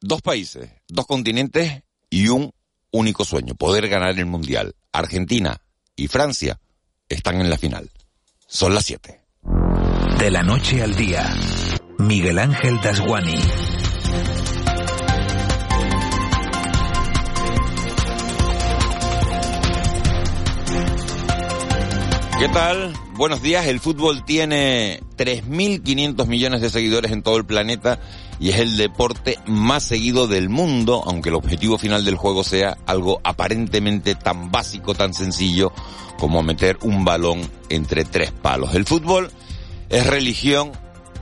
Dos países, dos continentes y un único sueño, poder ganar el Mundial. Argentina y Francia están en la final. Son las siete. De la noche al día, Miguel Ángel Dasguani. ¿Qué tal? Buenos días. El fútbol tiene 3.500 millones de seguidores en todo el planeta y es el deporte más seguido del mundo, aunque el objetivo final del juego sea algo aparentemente tan básico, tan sencillo como meter un balón entre tres palos. El fútbol es religión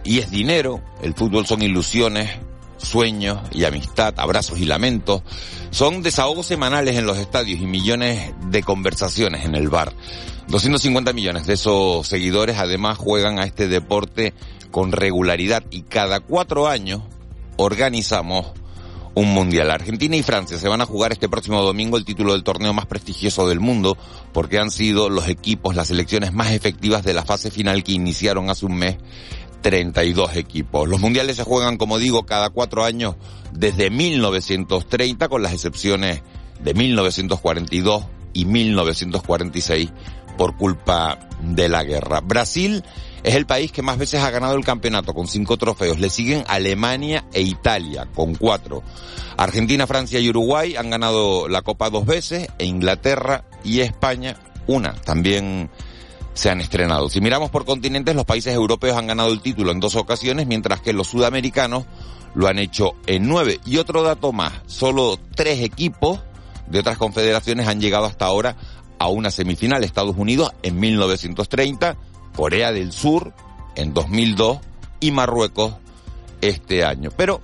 y es dinero. El fútbol son ilusiones, sueños y amistad, abrazos y lamentos. Son desahogos semanales en los estadios y millones de conversaciones en el bar. 250 millones de esos seguidores además juegan a este deporte con regularidad y cada cuatro años organizamos un mundial. Argentina y Francia se van a jugar este próximo domingo el título del torneo más prestigioso del mundo porque han sido los equipos, las selecciones más efectivas de la fase final que iniciaron hace un mes 32 equipos. Los mundiales se juegan, como digo, cada cuatro años desde 1930, con las excepciones de 1942 y 1946 por culpa de la guerra. Brasil es el país que más veces ha ganado el campeonato con cinco trofeos. Le siguen Alemania e Italia con cuatro. Argentina, Francia y Uruguay han ganado la Copa dos veces e Inglaterra y España una. También se han estrenado. Si miramos por continentes, los países europeos han ganado el título en dos ocasiones, mientras que los sudamericanos lo han hecho en nueve. Y otro dato más, solo tres equipos de otras confederaciones han llegado hasta ahora a una semifinal. Estados Unidos en 1930, Corea del Sur en 2002 y Marruecos este año. Pero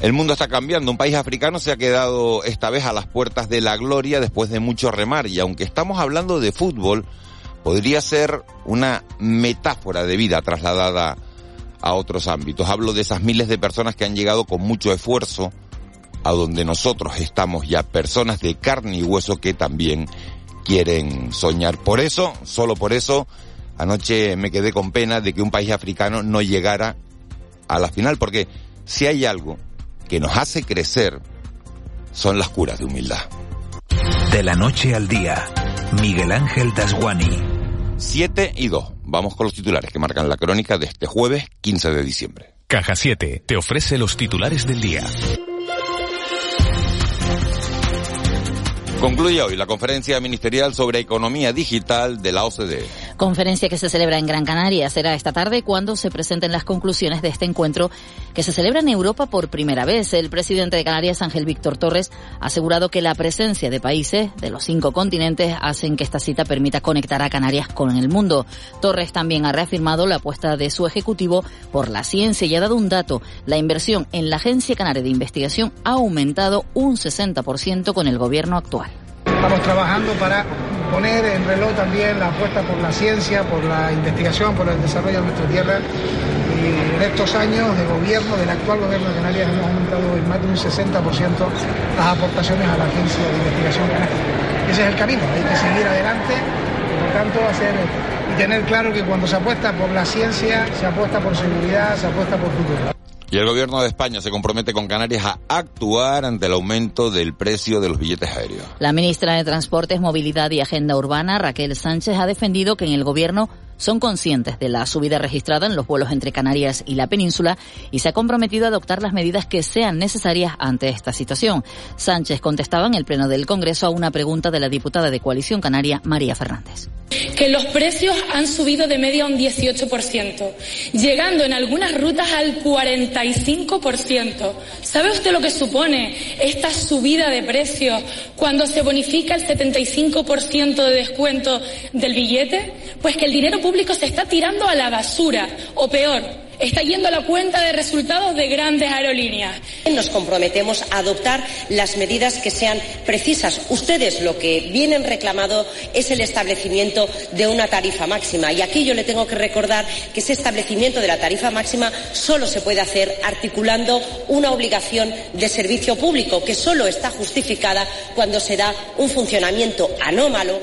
el mundo está cambiando. Un país africano se ha quedado esta vez a las puertas de la gloria después de mucho remar. Y aunque estamos hablando de fútbol, podría ser una metáfora de vida trasladada a otros ámbitos. Hablo de esas miles de personas que han llegado con mucho esfuerzo a donde nosotros estamos ya, personas de carne y hueso que también quieren soñar. Por eso, solo por eso, anoche me quedé con pena de que un país africano no llegara a la final, porque si hay algo que nos hace crecer, son las curas de humildad. De la noche al día, Miguel Ángel Dasguani. 7 y 2. Vamos con los titulares que marcan la crónica de este jueves 15 de diciembre. Caja 7 te ofrece los titulares del día. Concluye hoy la conferencia ministerial sobre economía digital de la OCDE. Conferencia que se celebra en Gran Canaria será esta tarde cuando se presenten las conclusiones de este encuentro que se celebra en Europa por primera vez. El presidente de Canarias, Ángel Víctor Torres, ha asegurado que la presencia de países de los cinco continentes hacen que esta cita permita conectar a Canarias con el mundo. Torres también ha reafirmado la apuesta de su ejecutivo por la ciencia y ha dado un dato. La inversión en la Agencia Canaria de Investigación ha aumentado un 60% con el gobierno actual. Estamos trabajando para poner en reloj también la apuesta por la ciencia, por la investigación, por el desarrollo de nuestra tierra. Y en estos años de gobierno, del actual gobierno de Canarias, hemos aumentado en más de un 60% las aportaciones a la Agencia de Investigación Canaria. Ese es el camino, hay que seguir adelante, por lo tanto, hacer y tener claro que cuando se apuesta por la ciencia, se apuesta por seguridad, se apuesta por futuro. Y el gobierno de España se compromete con Canarias a actuar ante el aumento del precio de los billetes aéreos. La ministra de Transportes, Movilidad y Agenda Urbana, Raquel Sánchez, ha defendido que en el gobierno son conscientes de la subida registrada en los vuelos entre Canarias y la península y se ha comprometido a adoptar las medidas que sean necesarias ante esta situación. Sánchez contestaba en el Pleno del Congreso a una pregunta de la diputada de Coalición Canaria, María Fernández. Que los precios han subido de media un 18%, llegando en algunas rutas al 45%. ¿Sabe usted lo que supone esta subida de precios cuando se bonifica el 75% de descuento del billete? Pues que el dinero público se está tirando a la basura, o peor, está yendo a la cuenta de resultados de grandes aerolíneas. Nos comprometemos a adoptar las medidas que sean precisas. Ustedes lo que vienen reclamando es el establecimiento de una tarifa máxima. Y aquí yo le tengo que recordar que ese establecimiento de la tarifa máxima solo se puede hacer articulando una obligación de servicio público que solo está justificada cuando se da un funcionamiento anómalo.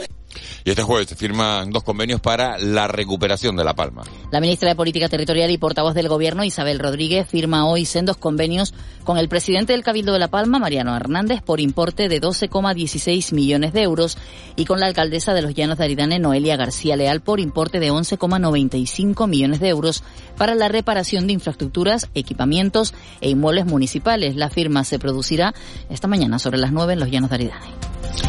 Y este jueves se firman dos convenios para la recuperación de La Palma. La ministra de Política Territorial y portavoz del Gobierno, Isabel Rodríguez, firma hoy sendos convenios con el presidente del Cabildo de La Palma, Mariano Hernández, por importe de 12,16 millones de euros y con la alcaldesa de los Llanos de Aridane, Noelia García Leal, por importe de 11,95 millones de euros para la reparación de infraestructuras, equipamientos e inmuebles municipales. La firma se producirá esta mañana sobre las 9 en los Llanos de Aridane.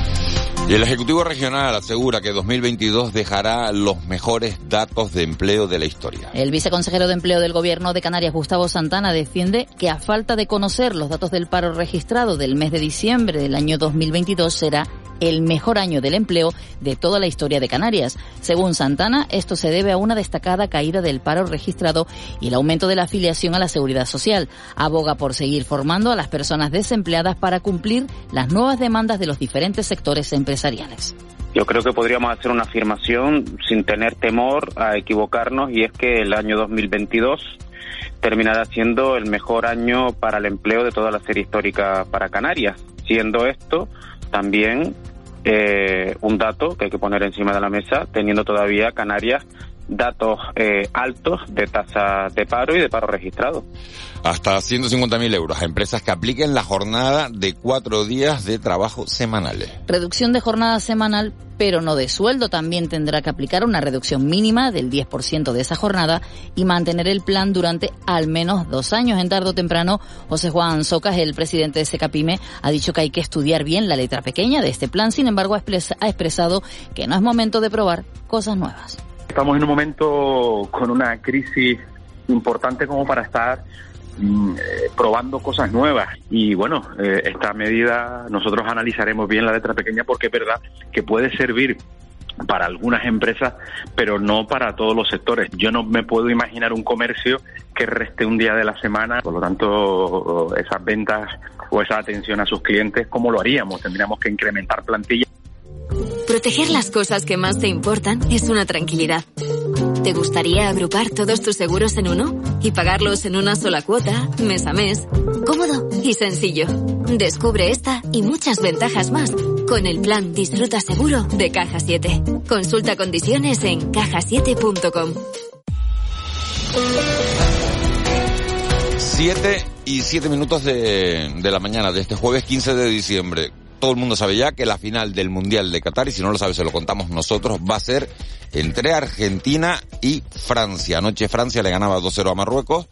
El Ejecutivo Regional asegura que 2022 dejará los mejores datos de empleo de la historia. El viceconsejero de Empleo del Gobierno de Canarias, Gustavo Santana, defiende que a falta de conocer los datos del paro registrado del mes de diciembre del año 2022 será el mejor año del empleo de toda la historia de Canarias. Según Santana, esto se debe a una destacada caída del paro registrado y el aumento de la afiliación a la seguridad social. Aboga por seguir formando a las personas desempleadas para cumplir las nuevas demandas de los diferentes sectores empresariales. Yo creo que podríamos hacer una afirmación sin tener temor a equivocarnos y es que el año 2022 terminará siendo el mejor año para el empleo de toda la serie histórica para Canarias, siendo esto también eh, un dato que hay que poner encima de la mesa, teniendo todavía Canarias datos eh, altos de tasa de paro y de paro registrado. Hasta 150.000 euros a empresas que apliquen la jornada de cuatro días de trabajo semanales. Reducción de jornada semanal, pero no de sueldo. También tendrá que aplicar una reducción mínima del 10% de esa jornada y mantener el plan durante al menos dos años. En tarde o temprano, José Juan Socas, el presidente de Secapime, ha dicho que hay que estudiar bien la letra pequeña de este plan. Sin embargo, ha expresado que no es momento de probar cosas nuevas. Estamos en un momento con una crisis importante como para estar mm, eh, probando cosas nuevas y bueno, eh, esta medida nosotros analizaremos bien la letra pequeña porque es verdad que puede servir para algunas empresas, pero no para todos los sectores. Yo no me puedo imaginar un comercio que reste un día de la semana, por lo tanto, esas ventas o esa atención a sus clientes, ¿cómo lo haríamos? Tendríamos que incrementar plantilla. Proteger las cosas que más te importan es una tranquilidad. ¿Te gustaría agrupar todos tus seguros en uno y pagarlos en una sola cuota, mes a mes? Cómodo y sencillo. Descubre esta y muchas ventajas más con el plan Disfruta Seguro de Caja 7. Consulta condiciones en cajasiete.com. 7 y 7 minutos de, de la mañana de este jueves 15 de diciembre todo el mundo sabe ya que la final del Mundial de Qatar, y si no lo sabe se lo contamos nosotros, va a ser entre Argentina y Francia. Anoche Francia le ganaba 2-0 a Marruecos.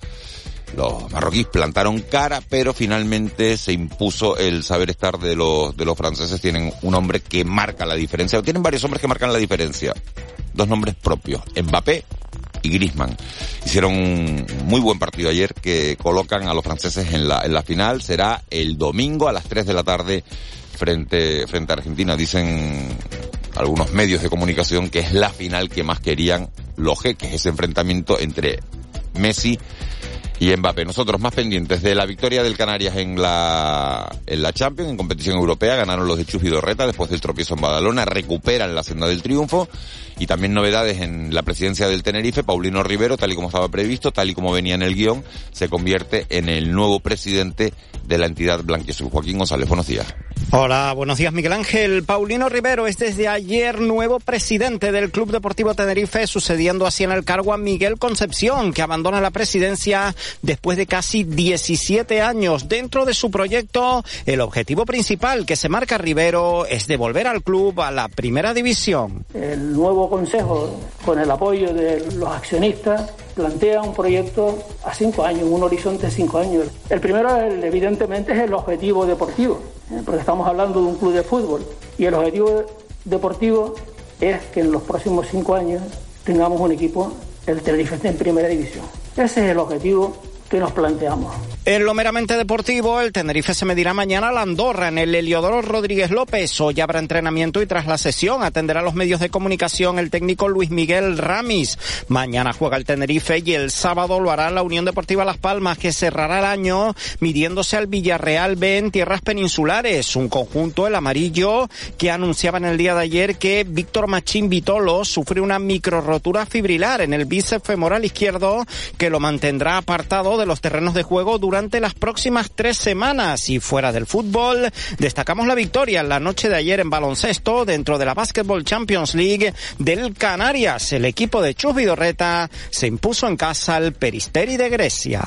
Los marroquíes plantaron cara, pero finalmente se impuso el saber estar de los, de los franceses. Tienen un hombre que marca la diferencia. Tienen varios hombres que marcan la diferencia. Dos nombres propios. Mbappé y Griezmann. Hicieron un muy buen partido ayer que colocan a los franceses en la, en la final. Será el domingo a las 3 de la tarde frente, frente a Argentina. Dicen algunos medios de comunicación que es la final que más querían los jeques, ese enfrentamiento entre Messi y Mbappé. Nosotros más pendientes de la victoria del Canarias en la, en la Champions, en competición europea, ganaron los de Chus y Dorreta después del tropiezo en Badalona, recuperan la senda del triunfo y también novedades en la presidencia del Tenerife, Paulino Rivero, tal y como estaba previsto, tal y como venía en el guion, se convierte en el nuevo presidente de la entidad blanquiazul. Joaquín González, buenos días. Hola, buenos días Miguel Ángel. Paulino Rivero es desde ayer nuevo presidente del Club Deportivo Tenerife, sucediendo así en el cargo a Miguel Concepción, que abandona la presidencia después de casi 17 años. Dentro de su proyecto, el objetivo principal que se marca Rivero es devolver al club a la primera división. El nuevo consejo, con el apoyo de los accionistas, plantea un proyecto a cinco años, un horizonte de cinco años. El primero, evidentemente, es el objetivo deportivo, ¿eh? porque estamos hablando de un club de fútbol. Y el objetivo deportivo es que en los próximos cinco años tengamos un equipo, el Tenerife en primera división. Ese es el objetivo que nos planteamos. En lo meramente deportivo, el Tenerife se medirá mañana a la Andorra en el Heliodoro Rodríguez López. Hoy habrá entrenamiento y tras la sesión atenderá a los medios de comunicación el técnico Luis Miguel Ramis. Mañana juega el Tenerife y el sábado lo hará la Unión Deportiva Las Palmas que cerrará el año midiéndose al Villarreal B en tierras peninsulares. Un conjunto, el amarillo, que anunciaba en el día de ayer que Víctor Machín Vitolo sufre una micro rotura fibrilar en el bíceps femoral izquierdo que lo mantendrá apartado de los terrenos de juego durante durante las próximas tres semanas. Y fuera del fútbol, destacamos la victoria en la noche de ayer en baloncesto dentro de la Basketball Champions League del Canarias. El equipo de Chus Vidorreta se impuso en casa al Peristeri de Grecia.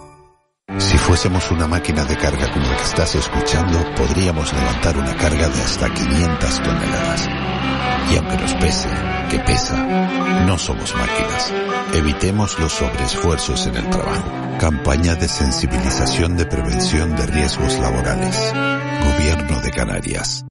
Si fuésemos una máquina de carga como la que estás escuchando, podríamos levantar una carga de hasta 500 toneladas. Y aunque nos pese, que pesa, no somos máquinas. Evitemos los sobreesfuerzos en el trabajo. Campaña de sensibilización de prevención de riesgos laborales. Gobierno de Canarias.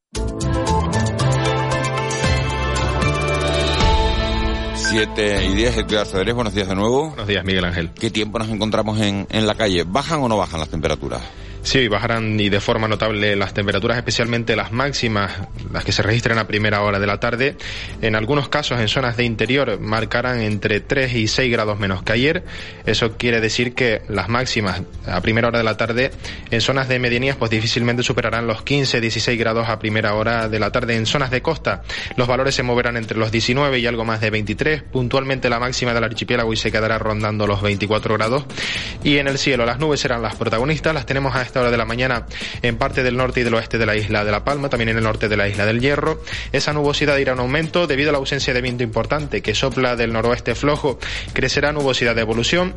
7 y 10, Edgar Cedrés, buenos días de nuevo. Buenos días, Miguel Ángel. ¿Qué tiempo nos encontramos en, en la calle? ¿Bajan o no bajan las temperaturas? Sí, bajarán y de forma notable las temperaturas, especialmente las máximas, las que se registran a primera hora de la tarde. En algunos casos, en zonas de interior, marcarán entre 3 y 6 grados menos que ayer. Eso quiere decir que las máximas a primera hora de la tarde en zonas de medianías, pues difícilmente superarán los 15, 16 grados a primera hora de la tarde. En zonas de costa, los valores se moverán entre los 19 y algo más de 23. Puntualmente, la máxima del archipiélago y se quedará rondando los 24 grados. Y en el cielo, las nubes serán las protagonistas. Las tenemos a esta hora de la mañana en parte del norte y del oeste de la isla de La Palma, también en el norte de la isla del Hierro. Esa nubosidad irá en aumento debido a la ausencia de viento importante que sopla del noroeste flojo. Crecerá nubosidad de evolución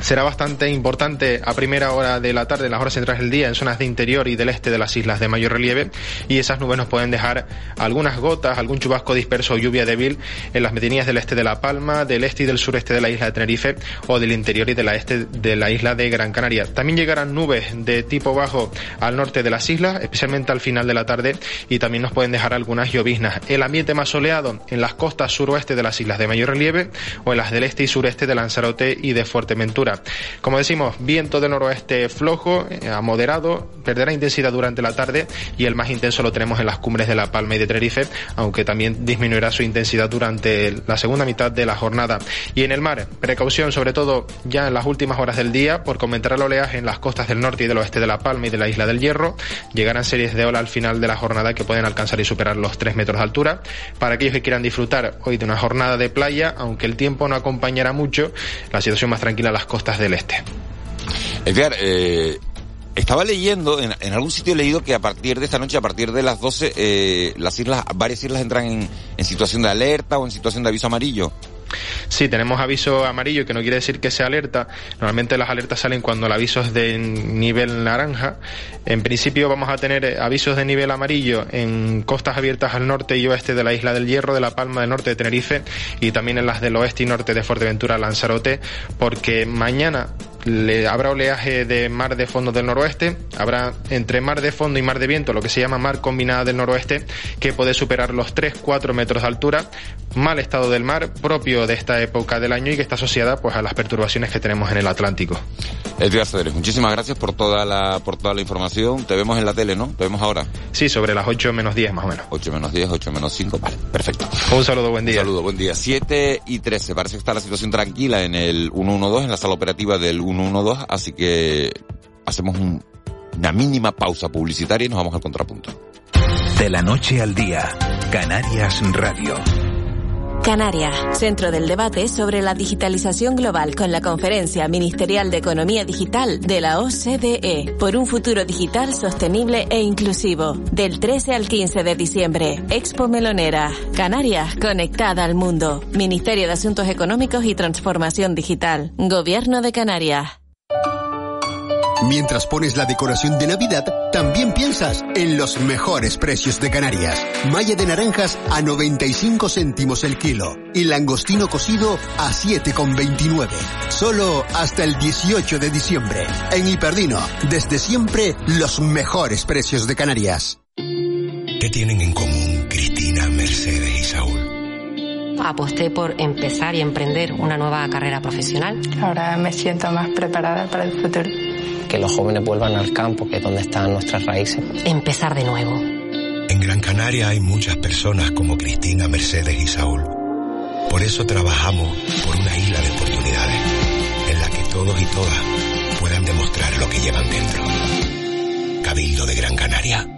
será bastante importante a primera hora de la tarde, en las horas centrales del día, en zonas de interior y del este de las islas de mayor relieve, y esas nubes nos pueden dejar algunas gotas, algún chubasco disperso o lluvia débil en las medianías del este de La Palma, del este y del sureste de la isla de Tenerife o del interior y de la este de la isla de Gran Canaria. También llegarán nubes de tipo bajo al norte de las islas, especialmente al final de la tarde, y también nos pueden dejar algunas lloviznas. El ambiente más soleado en las costas suroeste de las islas de mayor relieve o en las del este y sureste de Lanzarote y de Fuerteventura. Como decimos, viento de noroeste flojo, eh, a moderado, perderá intensidad durante la tarde y el más intenso lo tenemos en las cumbres de La Palma y de Tenerife, aunque también disminuirá su intensidad durante la segunda mitad de la jornada. Y en el mar, precaución sobre todo ya en las últimas horas del día por comentar el oleaje en las costas del norte y del oeste de La Palma y de la isla del Hierro. Llegarán series de ola al final de la jornada que pueden alcanzar y superar los 3 metros de altura. Para aquellos que quieran disfrutar hoy de una jornada de playa, aunque el tiempo no acompañará mucho, la situación más tranquila en las costas costas del este. Edgar, eh, estaba leyendo, en, algún sitio he leído que a partir de esta noche, a partir de las 12, eh, las islas, varias islas entran en, en situación de alerta o en situación de aviso amarillo. Sí, tenemos aviso amarillo, que no quiere decir que sea alerta. Normalmente las alertas salen cuando el aviso es de nivel naranja. En principio vamos a tener eh, avisos de nivel amarillo en costas abiertas al norte y oeste de la isla del Hierro, de La Palma del Norte de Tenerife y también en las del oeste y norte de Fuerteventura, Lanzarote, porque mañana le, habrá oleaje de mar de fondo del noroeste, habrá entre mar de fondo y mar de viento, lo que se llama mar combinada del noroeste, que puede superar los 3-4 metros de altura, mal estado del mar propio de esta época del año y que está asociada pues a las perturbaciones que tenemos en el Atlántico. Edgar Cedres, muchísimas gracias por toda la por toda la información. Te vemos en la tele, ¿no? Te vemos ahora. Sí, sobre las 8 menos 10 más o menos. 8 menos 10, 8 menos 5, vale, perfecto. Un saludo, buen día. Un saludo, buen día. 7 y 13, parece que está la situación tranquila en el 112, en la sala operativa del 112, así que hacemos una mínima pausa publicitaria y nos vamos al contrapunto. De la noche al día, Canarias Radio. Canarias, centro del debate sobre la digitalización global con la Conferencia Ministerial de Economía Digital de la OCDE por un futuro digital sostenible e inclusivo. Del 13 al 15 de diciembre, Expo Melonera. Canarias, conectada al mundo. Ministerio de Asuntos Económicos y Transformación Digital. Gobierno de Canarias. Mientras pones la decoración de Navidad, también piensas en los mejores precios de Canarias. Malla de naranjas a 95 céntimos el kilo y langostino cocido a 7,29. Solo hasta el 18 de diciembre. En Hiperdino, desde siempre, los mejores precios de Canarias. ¿Qué tienen en común Cristina, Mercedes y Saúl? Aposté por empezar y emprender una nueva carrera profesional. Ahora me siento más preparada para el futuro. Que los jóvenes vuelvan al campo, que es donde están nuestras raíces. Empezar de nuevo. En Gran Canaria hay muchas personas como Cristina, Mercedes y Saúl. Por eso trabajamos por una isla de oportunidades en la que todos y todas puedan demostrar lo que llevan dentro. Cabildo de Gran Canaria.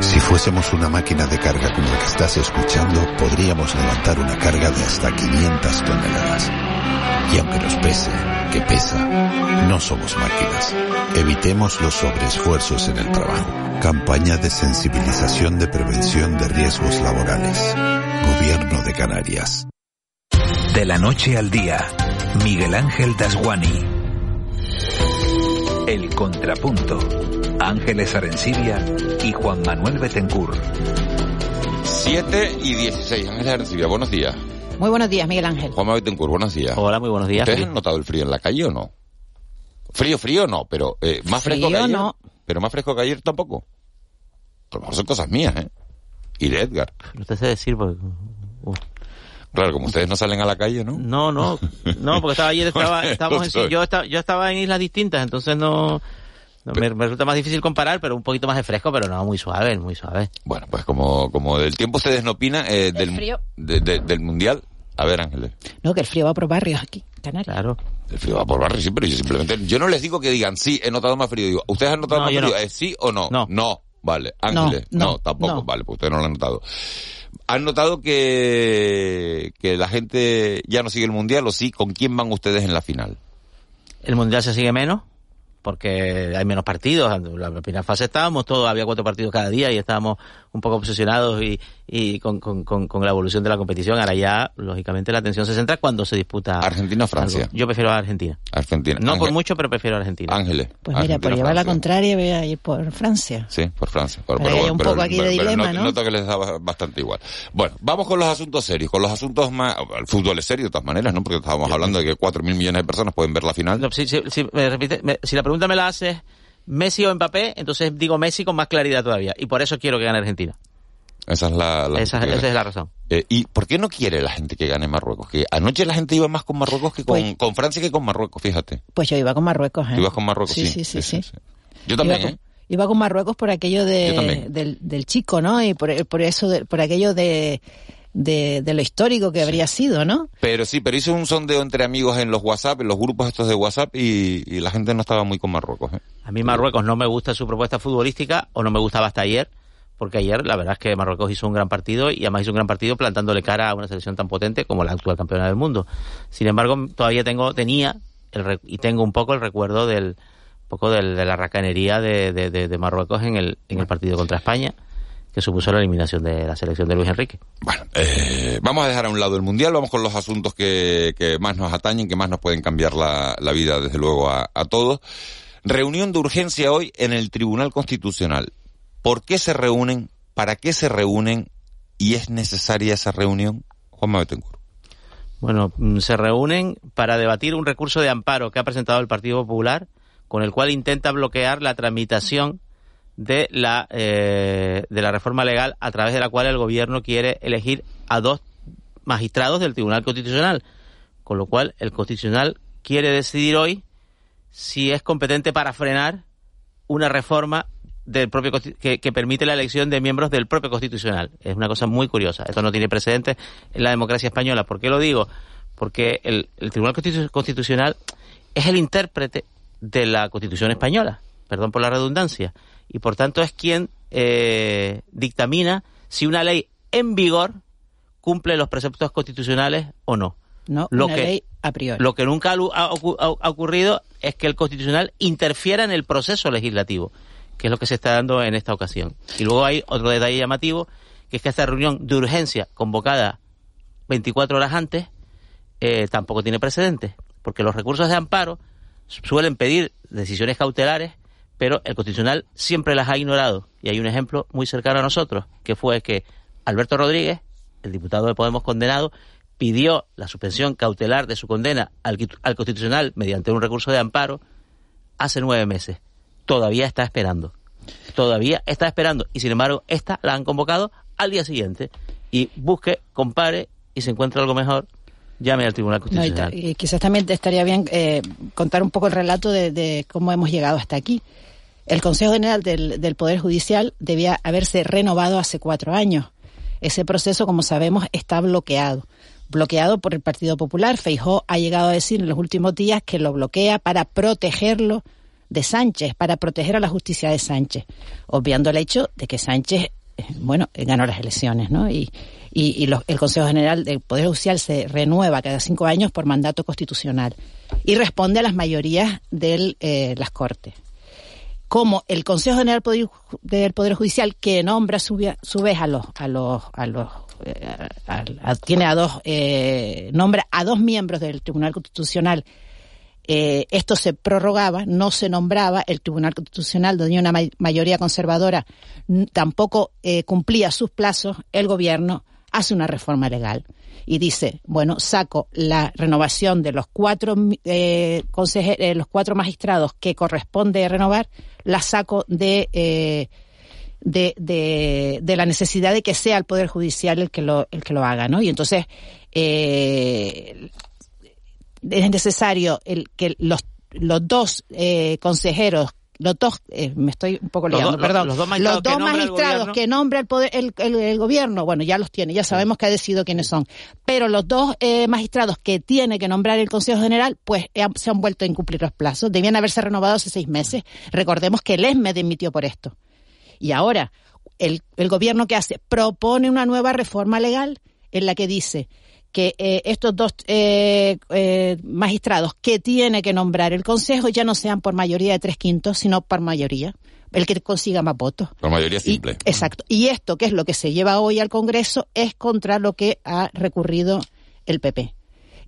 Si fuésemos una máquina de carga como la que estás escuchando, podríamos levantar una carga de hasta 500 toneladas. Y aunque nos pese, que pesa, no somos máquinas. Evitemos los sobreesfuerzos en el trabajo. Campaña de sensibilización de prevención de riesgos laborales. Gobierno de Canarias. De la noche al día, Miguel Ángel Dasguani. El contrapunto. Ángeles Arencibia y Juan Manuel Betencur. 7 y 16. Ángeles Arencibia, buenos días. Muy buenos días, Miguel Ángel. Juan Manuel Betencur, buenos días. Hola, muy buenos días. ¿Ustedes han notado el frío en la calle o no? Frío, frío no, pero eh, más fresco que Frío ayer. no. Pero más fresco que ayer tampoco. A lo mejor son cosas mías, ¿eh? Y de Edgar. No te sé decir porque... Claro, como ustedes no salen a la calle, ¿no? No, no, no, porque estaba ayer estaba, estábamos en- yo, estaba, yo estaba en islas distintas, entonces no, no, me, me resulta más difícil comparar, pero un poquito más de fresco, pero no, muy suave, muy suave. Bueno, pues como, como del tiempo ustedes no opinan eh, del, frío. de- de- del mundial. A ver, Ángeles. No, que el frío va por barrios aquí, Canarias. Claro. El frío va por barrio, sí, pero yo simplemente, yo no les digo que digan sí, he notado más frío. Digo, ¿ustedes han notado No, más frío? no. ¿Es sí o no? No. No. Vale. Ángeles. No, No, no, tampoco. no. Vale, pues ustedes no lo han notado. ¿Han notado que, que la gente ya no sigue el mundial o sí? ¿Con quién van ustedes en la final? El mundial se sigue menos, porque hay menos partidos. En la primera fase estábamos todos, había cuatro partidos cada día y estábamos un poco obsesionados y, y con, con, con, con la evolución de la competición. Ahora ya, lógicamente, la atención se centra cuando se disputa. ¿Argentina o Francia? algo. Yo prefiero a Argentina. Argentina. No por mucho, pero prefiero a Argentina. Ángeles. Pues mira, por llevar la contraria voy a ir por Francia. Sí, por Francia. Pero, que haya un poco aquí de dilema, ¿no? noto que les da ba- bastante igual. Bueno, vamos con los asuntos serios, con los asuntos más... El fútbol es serio de todas maneras, ¿no? Porque estábamos hablando de que 4.000 millones de personas pueden ver la final. No, si, si- si me repite- me- si la pregunta me la haces Messi o Mbappé, entonces digo Messi con más claridad todavía. Y por eso quiero que gane Argentina. Esa es la... la Esa, esa es la razón. Eh, ¿Y por qué no quiere la gente que gane Marruecos? Que anoche la gente iba más con Marruecos que con, Pues- con Francia que con Marruecos, fíjate. Pues yo iba con Marruecos, ¿eh? Tú ibas con Marruecos, sí. sí, Sí, sí, sí. Yo también, iba ¿eh? con, iba con Marruecos por aquello de, del chico, ¿no? Y por, por eso, de- por aquello de, de, de lo histórico que habría sido, ¿no? Pero sí, pero hizo un sondeo entre amigos en los WhatsApp, en los grupos estos de WhatsApp, y, y la gente no estaba muy con Marruecos, ¿eh? A mí Marruecos no me gusta su propuesta futbolística o no me gustaba hasta ayer, porque ayer la verdad es que Marruecos hizo un gran partido y además hizo un gran partido plantándole cara a una selección tan potente como la actual campeona del mundo. Sin embargo, todavía tengo tenía el re- y tengo un poco el recuerdo del un poco del- de la racanería de, de- de- de Marruecos en el en el partido contra España que supuso la eliminación de la selección de Luis Enrique. Eh, vamos a dejar a un lado el mundial, vamos con los asuntos que, que más nos atañen, que más nos pueden cambiar la, la vida, desde luego, a, a todos. Reunión de urgencia hoy en el Tribunal Constitucional. ¿Por qué se reúnen? ¿Para qué se reúnen? ¿Y es necesaria esa reunión? Juanma Betancourt. Bueno, mm, se reúnen para debatir un recurso de amparo que ha presentado el Partido Popular, con el cual intenta bloquear la tramitación de la eh, de la reforma legal a través de la cual el gobierno quiere elegir a dos magistrados del Tribunal Constitucional, con lo cual el Constitucional quiere decidir hoy si es competente para frenar una reforma del propio que, que permite la elección de miembros del propio constitucional. Es una cosa muy curiosa. Esto no tiene precedentes en la democracia española. ¿Por qué lo digo? Porque el, el Tribunal Constitu- Constitucional es el intérprete de la Constitución española, perdón por la redundancia, y por tanto es quien eh, dictamina si una ley en vigor cumple los preceptos constitucionales o no. No, Lo una que- ley a priori. Lo que nunca ha, ha ocu- ha ocurrido es que el Constitucional interfiera en el proceso legislativo, que es lo que se está dando en esta ocasión. Y luego hay otro detalle llamativo, que es que esta reunión de urgencia convocada 24 horas antes eh, tampoco tiene precedentes, porque los recursos de amparo suelen pedir decisiones cautelares, pero el Constitucional siempre las ha ignorado. Y hay un ejemplo muy cercano a nosotros, que fue que Alberto Rodríguez, el diputado de Podemos condenado, pidió la suspensión cautelar de su condena al, al Constitucional mediante un recurso de amparo hace nueve meses. Todavía está esperando. Todavía está esperando. Y sin embargo, esta la han convocado al día siguiente. Y busque, compare y se encuentra algo mejor, llame al Tribunal No, y, ta- Constitucional. y quizás también estaría bien eh, contar un poco el relato de, de cómo hemos llegado hasta aquí. El Consejo General del, del Poder Judicial debía haberse renovado hace cuatro años. Ese proceso, como sabemos, está bloqueado. Bloqueado por el Partido Popular. Feijó ha llegado a decir en los últimos días que lo bloquea para protegerlo de Sánchez, para proteger a la justicia de Sánchez, obviando el hecho de que Sánchez, eh, bueno, eh, ganó las elecciones, ¿no? Y, y, y los- el Consejo General del Poder Judicial se renueva cada cinco años por mandato constitucional y responde a las mayorías de las Cortes. Como el Consejo General del Poder Judicial, que nombra su, su vez a los, a los, a los eh, tiene a dos, eh, nombra a dos miembros del Tribunal Constitucional eh, esto se prorrogaba, no se nombraba, el Tribunal Constitucional, donde una ma- mayoría conservadora, tampoco eh, cumplía sus plazos, el gobierno hace una reforma legal y dice, bueno, saco la renovación de los cuatro, eh, eh, los cuatro magistrados que corresponde renovar, la saco de, eh, de, de, de la necesidad de que sea el Poder Judicial el que lo, el que lo haga, ¿no? Y entonces, eh, es necesario el que los, los dos eh, consejeros los dos, eh, me estoy un poco Los liando, dos- los- perdón. los dos magistrados que nombra el magistrados gobierno. que nombra el, poder, el, el- el gobierno, bueno, ya los tiene, ya sabemos que ha decidido quiénes son. Pero los dos eh, magistrados que tiene que nombrar el Consejo General, pues eh, se han vuelto a incumplir los plazos. Debían haberse renovado hace seis meses. Recordemos que el ESME dimitió por esto. Y ahora, el, el gobierno que hace propone una nueva reforma legal en la que dice que eh, estos dos eh, eh, magistrados que tiene que nombrar el Consejo ya no sean por mayoría de tres quintos, sino por mayoría, el que consiga más votos. Por mayoría simple. Exacto. Y esto, que es lo que se lleva hoy al Congreso, es contra lo que ha recurrido el PP.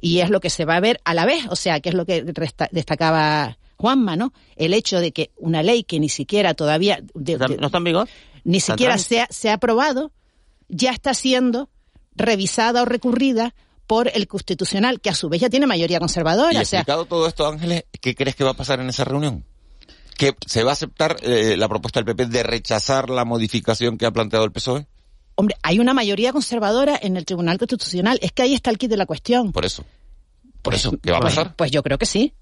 Y es lo que se va a ver a la vez, o sea, que es lo que resta- destacaba Juanma, ¿no? El hecho de que una ley que ni siquiera todavía... de- de- ¿No está en vigor? ni ¿Está siquiera se ha, se ha aprobado, ya está siendo revisada o recurrida por el Constitucional, que a su vez ya tiene mayoría conservadora. Y o sea, explicado todo esto, Ángeles, ¿qué crees que va a pasar en esa reunión? ¿Que se va a aceptar eh, la propuesta del PP de rechazar la modificación que ha planteado el PSOE? hombre, hay una mayoría conservadora en el Tribunal Constitucional. Es que ahí está el kit de la cuestión. Por eso. Por eso, ¿qué va a Pues- pasar? Pues, yo creo que sí.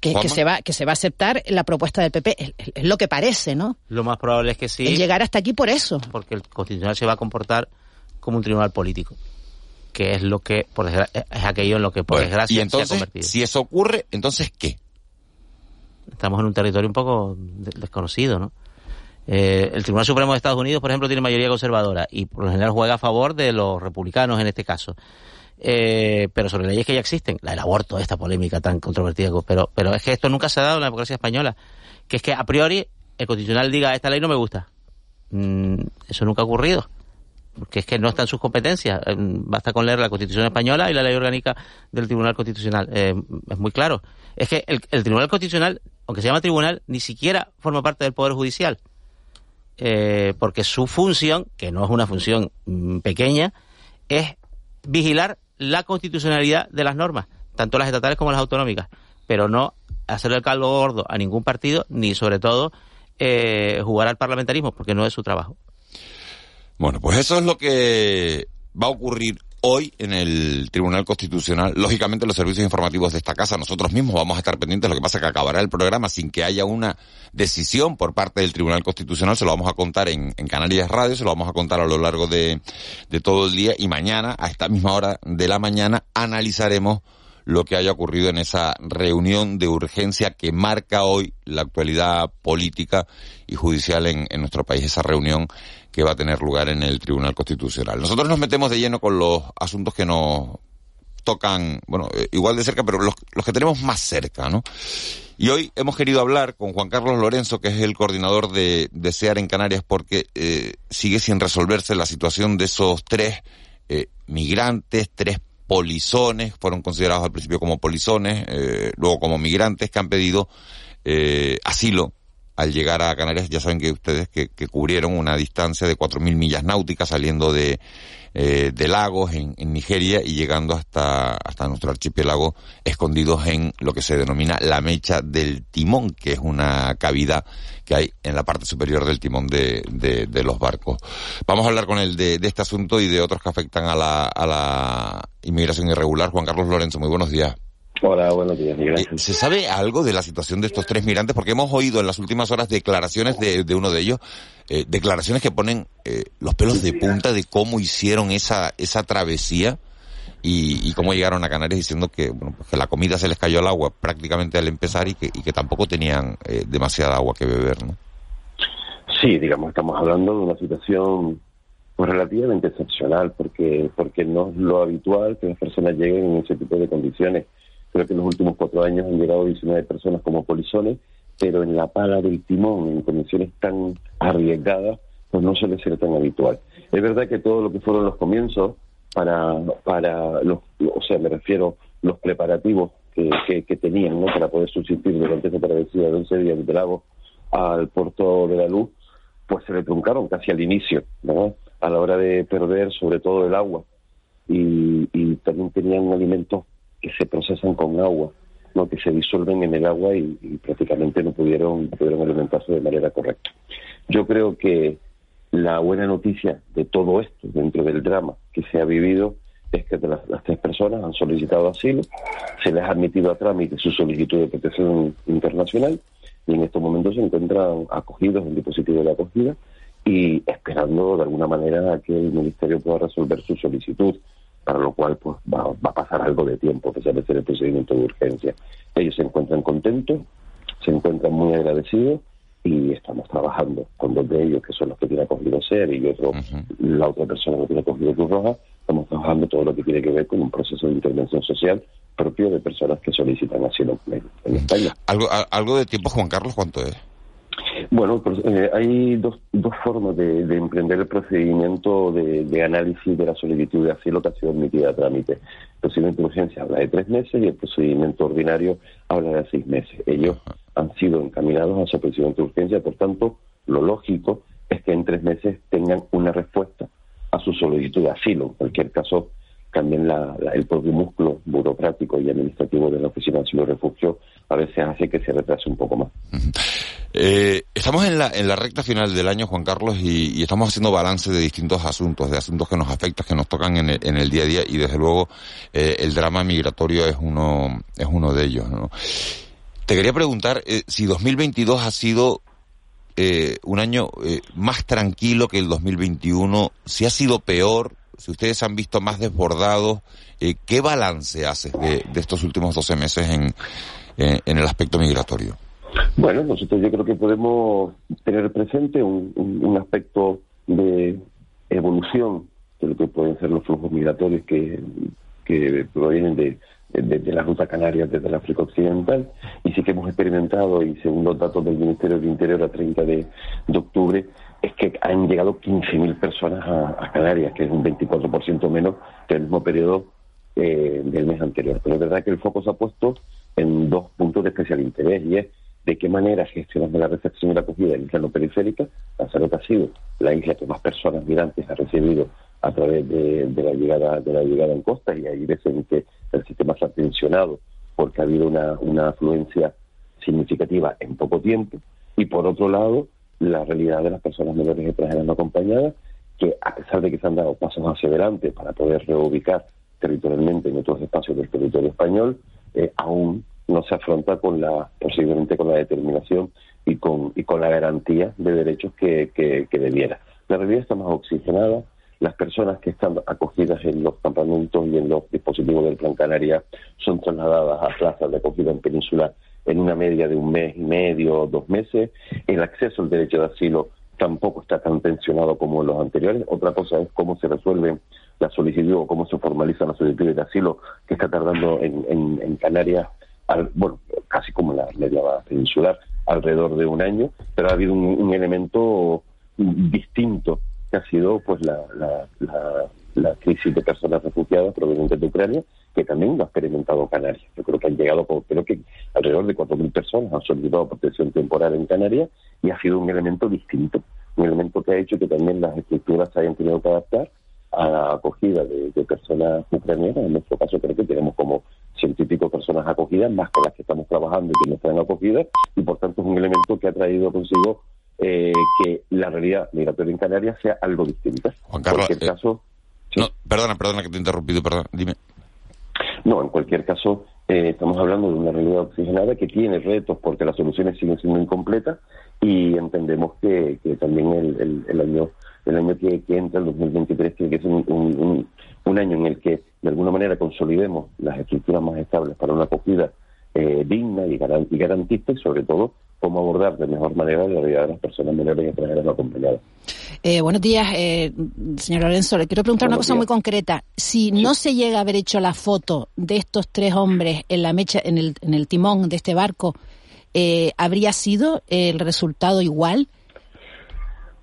Que, se va, que se va a aceptar la propuesta del PP. Es lo que parece, ¿no? Lo más probable es que sí. El llegar hasta aquí por eso. porque el constitucional se va a comportar como un tribunal político, que es lo que, por desgra- es aquello en lo que por Bueno, desgracia y se ha entonces, convertido. si eso ocurre, entonces ¿qué? Estamos en un territorio un poco de- desconocido, ¿no? Eh, el Tribunal Supremo de Estados Unidos, por ejemplo, tiene mayoría conservadora y por lo general juega a favor de los republicanos en este caso. Eh, pero sobre leyes que ya existen, la del aborto, esta polémica tan controvertida, pero, pero es que esto nunca se ha dado en la democracia española, que es que a priori el constitucional diga esta ley no me gusta. Mm, eso nunca ha ocurrido, porque es que no está en sus competencias. Eh, basta con leer la Constitución española y la ley orgánica del Tribunal Constitucional. Eh, es muy claro. Es que el, el Tribunal Constitucional, aunque se llama tribunal, ni siquiera forma parte del Poder Judicial. Eh, porque su función, que no es una función mm, pequeña, es vigilar la constitucionalidad de las normas, tanto las estatales como las autonómicas, pero no hacerle el caldo gordo a ningún partido, ni sobre todo eh, jugar al parlamentarismo, porque no es su trabajo. Bueno, pues eso es lo que va a ocurrir hoy en el Tribunal Constitucional. Lógicamente, los servicios informativos de esta casa, nosotros mismos vamos a estar pendientes. Lo que pasa es que acabará el programa sin que haya una decisión por parte del Tribunal Constitucional. Se lo vamos a contar en, en Canarias Radio, se lo vamos a contar a lo largo de, de todo el día. Y mañana, a esta misma hora de la mañana, analizaremos lo que haya ocurrido en esa reunión de urgencia que marca hoy la actualidad política y judicial en, nuestro país, esa reunión que va a tener lugar en el Tribunal Constitucional. Nosotros nos metemos de lleno con los asuntos que nos tocan, bueno, eh, igual de cerca, pero los, que tenemos más cerca, ¿no? Y hoy hemos querido hablar con Juan Carlos Lorenzo, que es el coordinador de, de SEAR en Canarias, porque eh, sigue sin resolverse la situación de esos tres eh, migrantes, tres polizones, fueron considerados al principio como polizones, eh, luego como migrantes que han pedido eh, asilo al llegar a Canarias. Ya saben que ustedes que, que cubrieron una distancia de 4.000 millas náuticas saliendo de eh, de lagos en, Nigeria y llegando hasta, hasta nuestro archipiélago escondidos en lo que se denomina la mecha del timón, que es una cavidad que hay en la parte superior del timón de, de, los barcos. Vamos a hablar con él de, de, este asunto y de otros que afectan a la, a la inmigración irregular. Juan Carlos Lorenzo, muy buenos días. Hola, buenos días, eh, ¿Se sabe algo de la situación de estos tres migrantes? Porque hemos oído en las últimas horas declaraciones de, de uno de ellos, eh, declaraciones que ponen eh, los pelos de punta de cómo hicieron esa, esa travesía y, cómo llegaron a Canarias diciendo que, bueno, pues que la comida se les cayó al agua prácticamente al empezar y que, y que tampoco tenían demasiada agua que beber, ¿no? Sí, digamos, estamos hablando de una situación pues relativamente excepcional porque porque no es lo habitual que las personas lleguen en ese tipo de condiciones Creo que en los últimos cuatro años han llegado 19 personas como polizones, pero en la pala del timón, en condiciones tan arriesgadas, pues no suele ser tan habitual. Es verdad que todo lo que fueron los comienzos para, para los, o sea, me refiero los preparativos que, que, tenían, ¿no? Para poder subsistir durante esa travesía de 11 días del lago al puerto de la luz, pues se le truncaron casi al inicio, ¿no? A la hora de perder sobre todo el agua. Y, y también tenían alimentos que se procesan con agua, ¿no? que se disuelven en el agua y, prácticamente no pudieron, pudieron alimentarse de manera correcta. Yo creo que la buena noticia de todo esto, dentro del drama que se ha vivido, es que las, tres personas han solicitado asilo, se les ha admitido a trámite su solicitud de protección internacional y en estos momentos se encuentran acogidos en dispositivo de acogida y esperando de alguna manera que el Ministerio pueda resolver su solicitud para lo cual pues va, a pasar algo de tiempo, especialmente en el procedimiento de urgencia. Ellos se encuentran contentos, se encuentran muy agradecidos y estamos trabajando con dos de ellos, que son los que tiene acogido SER y otro, la otra persona que tiene acogido Cruz Roja, estamos trabajando todo lo que tiene que ver con un proceso de intervención social propio de personas que solicitan asilo en España. ¿Algo, algo de tiempo, Juan Carlos, cuánto es? Bueno, pues, eh, hay dos, dos formas de, emprender el procedimiento de, análisis de la solicitud de asilo que ha sido admitida a trámite. El procedimiento de urgencia habla de tres meses y el procedimiento ordinario habla de seis meses. Ellos han sido encaminados a ese procedimiento de urgencia, por tanto, lo lógico es que en tres meses tengan una respuesta a su solicitud de asilo. En cualquier caso, también el propio músculo burocrático y administrativo de la Oficina de Asilo y Refugio a veces hace que se retrase un poco más. Eh, estamos en la, en la recta final del año, Juan Carlos, y, estamos haciendo balance de distintos asuntos, de asuntos que nos afectan, que nos tocan en el, en el día a día, y desde luego eh, el drama migratorio es uno, es uno de ellos. Te quería preguntar eh, si 2022 ha sido eh, un año eh, más tranquilo que el 2021, si ha sido peor, si ustedes han visto más desbordados, eh, ¿qué balance haces de, estos últimos 12 meses en, en el aspecto migratorio? Bueno, nosotros yo creo que podemos tener presente un, un, aspecto de evolución de lo que pueden ser los flujos migratorios que, que provienen de, de, la ruta canaria desde el África Occidental y sí que hemos experimentado, y según los datos del Ministerio del Interior a 30 de, de octubre, es que han llegado 15.000 personas a, Canarias, que es un 24% menos que el mismo periodo eh, del mes anterior. Pero es verdad que el foco se ha puesto en dos puntos de especial interés y es de qué manera gestionamos la recepción y la acogida en isla no periférica. Lanzarote ha sido la isla que más personas migrantes ha recibido a través de, la llegada de la llegada en costa y hay veces en que el sistema se ha tensionado porque ha habido una, una afluencia significativa en poco tiempo. Y por otro lado, la realidad de las personas menores extranjeras no acompañadas, que a pesar de que se han dado pasos hacia adelante para poder reubicar territorialmente en otros espacios del territorio español, eh, aún no se afronta con la, posiblemente con la determinación y con, y con la garantía de derechos que, que, debiera. La realidad está más oxigenada, las personas que están acogidas en los campamentos y en los dispositivos del Plan Canaria son trasladadas a plazas de acogida en península en una media de un mes y medio, dos meses. El acceso al derecho de asilo tampoco está tan tensionado como en los anteriores. Otra cosa es cómo se resuelve la solicitud o cómo se formaliza la solicitud de asilo que está tardando en, en, Canarias, bueno, casi como la media peninsular, alrededor de un año, pero ha habido un elemento distinto que ha sido pues la, la, la, crisis de personas refugiadas provenientes de Ucrania, que también lo ha experimentado Canarias. Yo creo que han llegado, creo que alrededor de 4.000 personas han solicitado protección temporal en Canarias y ha sido un elemento distinto, un elemento que ha hecho que también las estructuras se hayan tenido que adaptar a la acogida de, personas ucranianas. En nuestro caso creo que tenemos como científicos personas acogidas, más que las que estamos trabajando y que no están acogidas, y por tanto es un elemento que ha traído consigo eh, que la realidad migratoria en Canarias sea algo distinta. Juan Carlos, en cualquier eh, caso, no, perdona, perdona que te he interrumpido, perdón, dime. No, en cualquier caso, eh, estamos hablando de una realidad oxigenada que tiene retos porque las soluciones siguen siendo incompletas y entendemos que, que también el, el, año el año que, entra, el 2023, tiene que ser un, un, año en el que de alguna manera consolidemos las estructuras más estables para una acogida digna y, garantista y sobre todo cómo abordar de mejor manera la vida de las personas menores y extranjeras no acompañadas. Eh, buenos días, eh, señor Lorenzo. Le quiero preguntar una cosa muy concreta. Si no se llega a haber hecho la foto de estos tres hombres en la mecha, en el, en el timón de este barco, eh, ¿habría sido el resultado igual?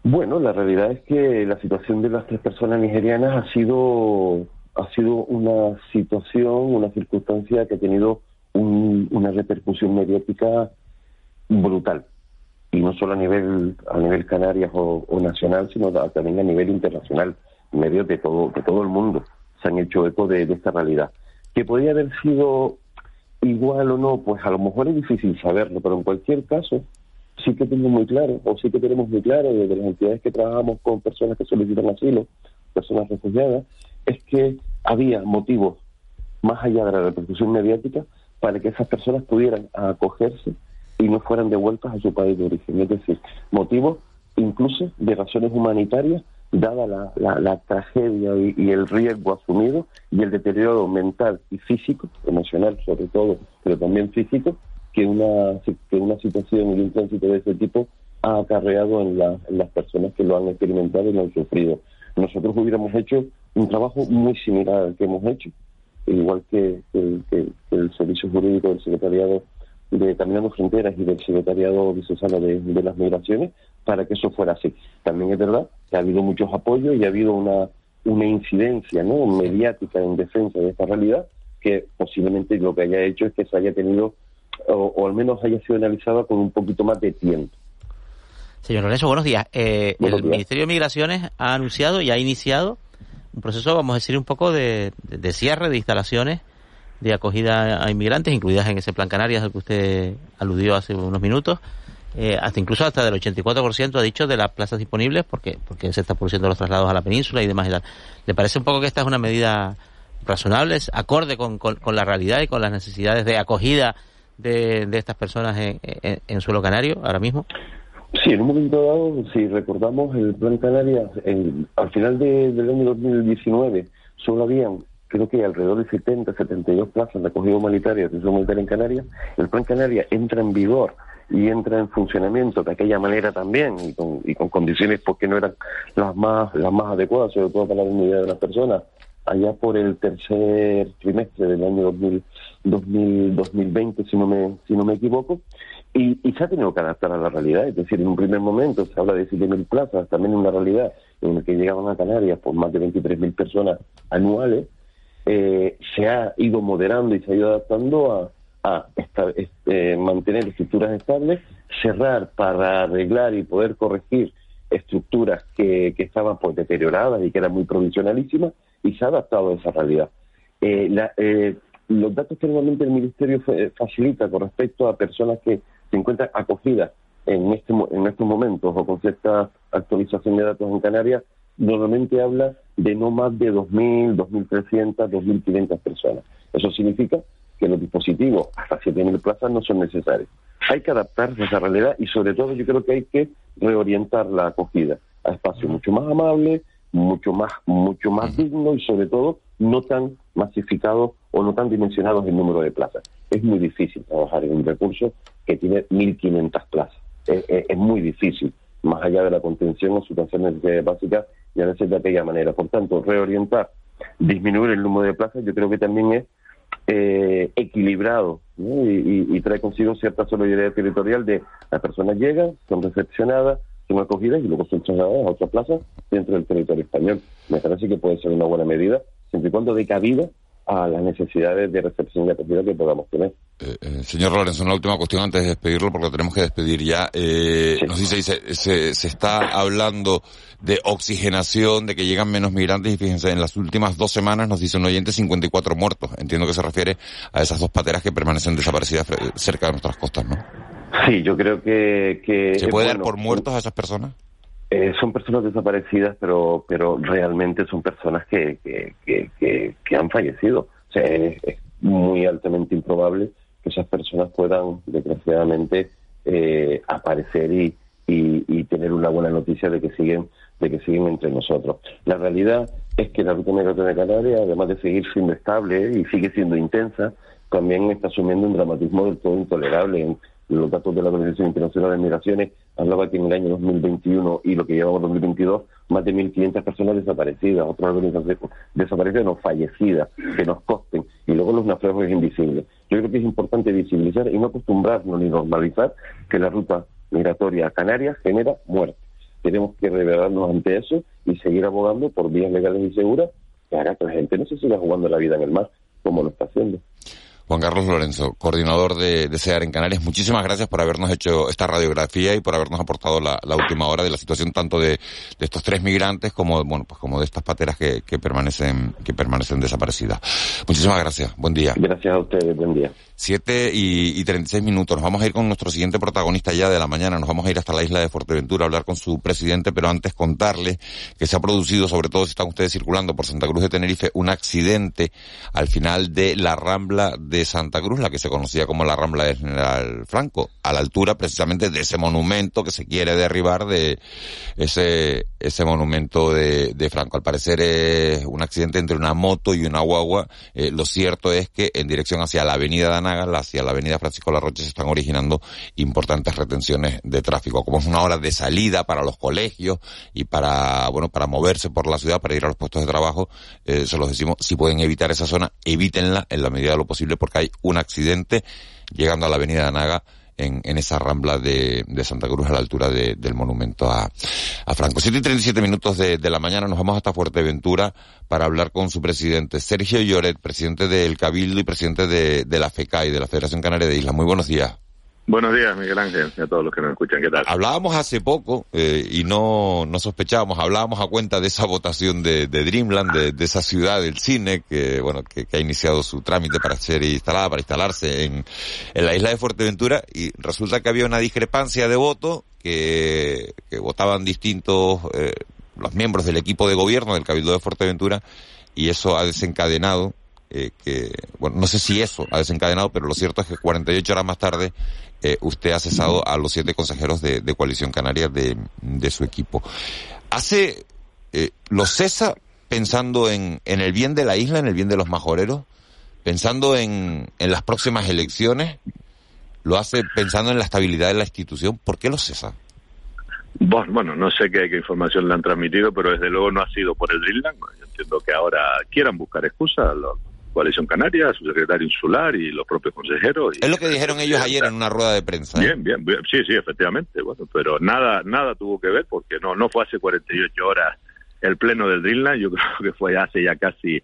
Bueno, la realidad es que la situación de las tres personas nigerianas ha sido ha sido una situación, una circunstancia que ha tenido una repercusión mediática brutal. Y no solo a nivel a nivel Canarias o, nacional sino también a nivel internacional medios de todo de todo el mundo se han hecho eco de, esta realidad. Que podría haber sido igual o no pues a lo mejor es difícil saberlo pero en cualquier caso sí que tengo muy claro o sí que tenemos muy claro desde las entidades que trabajamos con personas que solicitan asilo personas refugiadas es que había motivos más allá de la repercusión mediática para que esas personas pudieran acogerse y no fueran devueltas a su país de origen. Es decir, motivos incluso de razones humanitarias, dada la, la, tragedia y, el riesgo asumido y el deterioro mental y físico, emocional sobre todo, pero también físico, que una, que una situación y un tránsito de ese tipo ha acarreado en, las personas que lo han experimentado y lo han sufrido. Nosotros hubiéramos hecho un trabajo muy similar al que hemos hecho, igual que, el Servicio Jurídico del Secretariado de Caminando Fronteras y del Secretariado Diocesano de, de, las Migraciones para que eso fuera así. También es verdad que ha habido muchos apoyos y ha habido una, una incidencia ¿no? mediática en defensa de esta realidad que posiblemente lo que haya hecho es que se haya tenido, o, al menos haya sido analizada con un poquito más de tiempo. Señor Lorenzo, buenos días. Eh, el Ministerio de Migraciones ha anunciado y ha iniciado un proceso, vamos a decir, un poco de, de cierre de instalaciones de acogida a inmigrantes, incluidas en ese plan Canarias al que usted aludió hace unos minutos, eh, hasta incluso hasta del 84% ha dicho de las plazas disponibles, porque porque se está produciendo los traslados a la península y demás. Y ¿Le parece un poco que esta es una medida razonable, acorde con, con, la realidad y con las necesidades de acogida de, de estas personas en, en, suelo canario ahora mismo? Sí, en un momento dado, si recordamos, el Plan Canarias, al final del año 2019, solo habían creo que alrededor de 70, 72 plazas de acogida humanitaria, de humanitaria en Canarias. El Plan Canarias entra en vigor y entra en funcionamiento de aquella manera también y con, y con condiciones porque no eran las más las más adecuadas, sobre todo para la unidad de las personas, allá por el tercer trimestre del año 2000, 2020, si no me si no me equivoco. Y, y, se ha tenido que adaptar a la realidad, es decir, en un primer momento se habla de 7.000 plazas, también en una realidad en la que llegaban a Canarias por más de 23.000 personas anuales, eh, se ha ido moderando y se ha ido adaptando a, este, mantener estructuras estables, cerrar para arreglar y poder corregir estructuras que, estaban pues, deterioradas y que eran muy provisionalísimas y se ha adaptado a esa realidad. Eh, eh, los datos que normalmente el Ministerio facilita con respecto a personas que se encuentran acogidas en, este, en estos momentos o con cierta actualización de datos en Canarias normalmente habla de no más de 2.000, 2.300, 2.500 personas. Eso significa que los dispositivos hasta 7.000 plazas no son necesarios. Hay que adaptarse a esa realidad y sobre todo yo creo que hay que reorientar la acogida a espacios mucho más amables, mucho más, mucho más digno y sobre todo no tan masificado o no tan dimensionados el número de plazas. Es muy difícil trabajar en un recurso que tiene 1.500 plazas. Es, muy difícil, más allá de la contención o situaciones básicas, y a veces de aquella manera. Por tanto, reorientar, disminuir el número de plazas, yo creo que también es eh, equilibrado y, trae consigo cierta solidaridad territorial de las personas llegan, son recepcionadas, son acogidas y luego son trasladadas a otra plaza dentro del territorio español. Me parece que puede ser una buena medida, siempre y cuando dé cabida a las necesidades de recepción y acogida que podamos tener. Eh, eh, señor Lorenzo, una última cuestión antes de despedirlo, porque lo tenemos que despedir ya. Eh, Nos dice, se, se, se, está hablando de oxigenación, de que llegan menos migrantes, y fíjense, en las últimas dos semanas nos dice un oyente 54 muertos. Entiendo que se refiere a esas dos pateras que permanecen desaparecidas cerca de nuestras costas, ¿no? Sí, yo creo que... que ¿Se puede dar por muertos a esas personas? Eh, son personas desaparecidas, pero pero realmente son personas que, que, que, han fallecido. O sea, es, muy altamente improbable que esas personas puedan, desgraciadamente, eh, aparecer y, y, tener una buena noticia de que siguen de que siguen entre nosotros. La realidad es que la ruta de Canarias, además de seguir siendo estable y sigue siendo intensa, también está asumiendo un dramatismo del todo intolerable. Los datos de la Organización Internacional de Migraciones hablaba que en el año 2021 y lo que llevamos 2022, más de 1.500 personas desaparecidas, otras organizaciones desaparecidas no fallecidas, que nos costen, y luego los naufragios invisibles. Yo creo que es importante visibilizar y no acostumbrarnos ni normalizar que la ruta migratoria a Canarias genera muerte. Tenemos que revelarnos ante eso y seguir abogando por vías legales y seguras que haga que la gente no se siga jugando la vida en el mar como lo está haciendo. Juan Carlos Lorenzo, coordinador de, de SEAR en Canarias, muchísimas gracias por habernos hecho esta radiografía y por habernos aportado la, última hora de la situación tanto de, estos tres migrantes como, bueno, pues como de estas pateras que, que permanecen, que permanecen desaparecidas. Muchísimas gracias. Buen día. Gracias a ustedes. Buen día. Siete y, y 36 minutos. Nos vamos a ir con nuestro siguiente protagonista ya de la mañana. Nos vamos a ir hasta la isla de Fuerteventura a hablar con su presidente, pero antes contarle que se ha producido, sobre todo si están ustedes circulando por Santa Cruz de Tenerife, un accidente al final de la Rambla de Santa Cruz, la que se conocía como la Rambla de General Franco, a la altura precisamente de ese monumento que se quiere derribar de ese, ese monumento de, de Franco. Al parecer es un accidente entre una moto y una guagua. Eh, lo cierto es que en dirección hacia la avenida hacia la avenida Francisco Larroche se están originando importantes retenciones de tráfico. Como es una hora de salida para los colegios y para, bueno, para moverse por la ciudad, para ir a los puestos de trabajo, eh, se los decimos, si pueden evitar esa zona, evítenla en la medida de lo posible porque hay un accidente llegando a la avenida de Anaga en, en esa rambla de, de, Santa Cruz a la altura de, del monumento a, Franco. Siete y 37 minutos de, la mañana nos vamos hasta Fuerteventura para hablar con su presidente, Sergio Lloret, presidente del Cabildo y presidente de, de la FECAI, de la Federación Canaria de Islas. Muy buenos días. Buenos días, Miguel Ángel, y a todos los que nos escuchan, ¿qué tal? Hablábamos hace poco eh, y no, no sospechábamos, hablábamos a cuenta de esa votación de, Dreamland, de, de, esa ciudad del cine que, bueno, que, que, ha iniciado su trámite para ser instalada, para instalarse en, en la isla de Fuerteventura y resulta que había una discrepancia de voto que, que votaban distintos eh, los miembros del equipo de gobierno del Cabildo de Fuerteventura y eso ha desencadenado eh, que, bueno, no sé si eso ha desencadenado, pero lo cierto es que 48 horas más tarde eh, usted ha cesado a los siete consejeros de, Coalición Canaria de, de, su equipo. ¿Hace, eh, lo cesa pensando en, en el bien de la isla, en el bien de los majoreros? ¿Pensando en, en las próximas elecciones? ¿Lo hace pensando en la estabilidad de la institución? ¿Por qué lo cesa? Bueno, no sé qué, información le han transmitido, pero desde luego no ha sido por el Dreamland. Yo entiendo que ahora quieran buscar excusas. Coalición Canaria, su secretario insular y los propios consejeros. es lo que dijeron ellos ayer en una rueda de prensa. ¿eh? Bien, bien, sí, sí, efectivamente. Bueno, pero nada, nada tuvo que ver porque no, no fue hace 48 horas el pleno del Dreamland. Yo creo que fue hace ya casi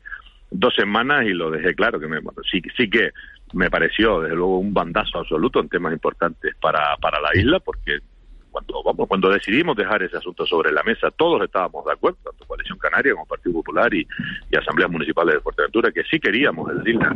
dos semanas y lo dejé claro que me, bueno, sí, sí que me pareció desde luego un bandazo absoluto en temas importantes para, para la isla porque cuando vamos cuando decidimos dejar ese asunto sobre la mesa, todos estábamos de acuerdo, tanto Coalición Canaria como Partido Popular y, Asambleas Municipales de Fuerteventura, que sí queríamos el DILNA.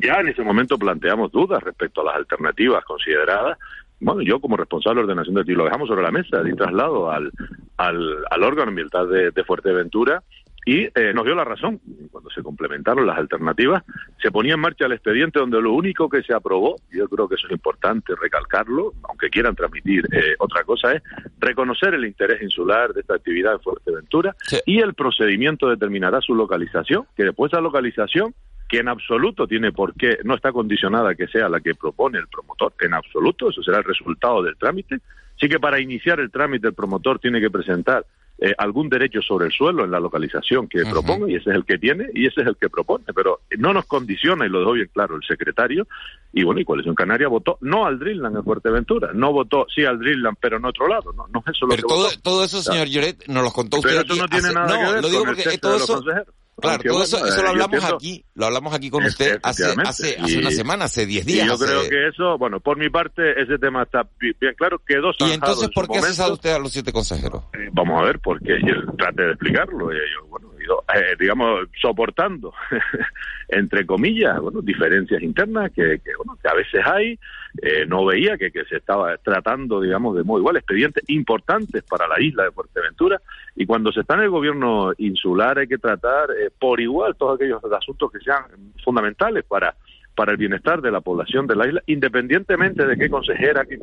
Ya en ese momento planteamos dudas respecto a las alternativas consideradas. Bueno, yo como responsable de ordenación de ti lo dejamos sobre la mesa, di traslado al, al, al órgano ambiental de, de Fuerteventura y eh, nos dio la razón. Cuando se complementaron las alternativas, se ponía en marcha el expediente donde lo único que se aprobó, y yo creo que eso es importante recalcarlo, aunque quieran transmitir eh, otra cosa, es reconocer el interés insular de esta actividad en Fuerteventura y el procedimiento determinará su localización, que después de esa localización que en absoluto tiene por qué, no está condicionada que sea la que propone el promotor, en absoluto, eso será el resultado del trámite. Sí que para iniciar el trámite el promotor tiene que presentar eh, algún derecho sobre el suelo en la localización que proponga y ese es el que tiene y ese es el que propone, pero no nos condiciona y lo dejó bien claro el secretario y bueno, y Coalición Canaria votó no al Dreamland en Fuerteventura, no votó sí al Dreamland pero en otro lado, no, no eso lo pero todo, todo eso, señor Lloret, nos lo contó usted Pero eso no tiene nada que ver lo digo con porque el todo de los eso, consejeros. Claro, todo eso, eso eh, lo yo hablamos aquí, lo hablamos aquí con usted hace, hace, hace Y- una semana, hace 10 días. Y yo hace- creo que eso, bueno, por mi parte, ese tema está bi- bien claro, quedó ¿Y entonces en por qué ha cesado usted a los siete consejeros? Eh, Vamos a ver, porque yo traté de explicarlo. eh, Yo, bueno, eh, digamos, soportando, entre comillas, bueno, diferencias internas que, que, bueno, que a veces hay. Eh, no veía que, se estaba tratando, digamos, de muy igual, expedientes importantes para la isla de Fuerteventura. Y cuando se está en el gobierno insular hay que tratar eh, por igual todos aquellos asuntos que sean fundamentales para para el bienestar de la población de la isla, independientemente de qué consejera, qué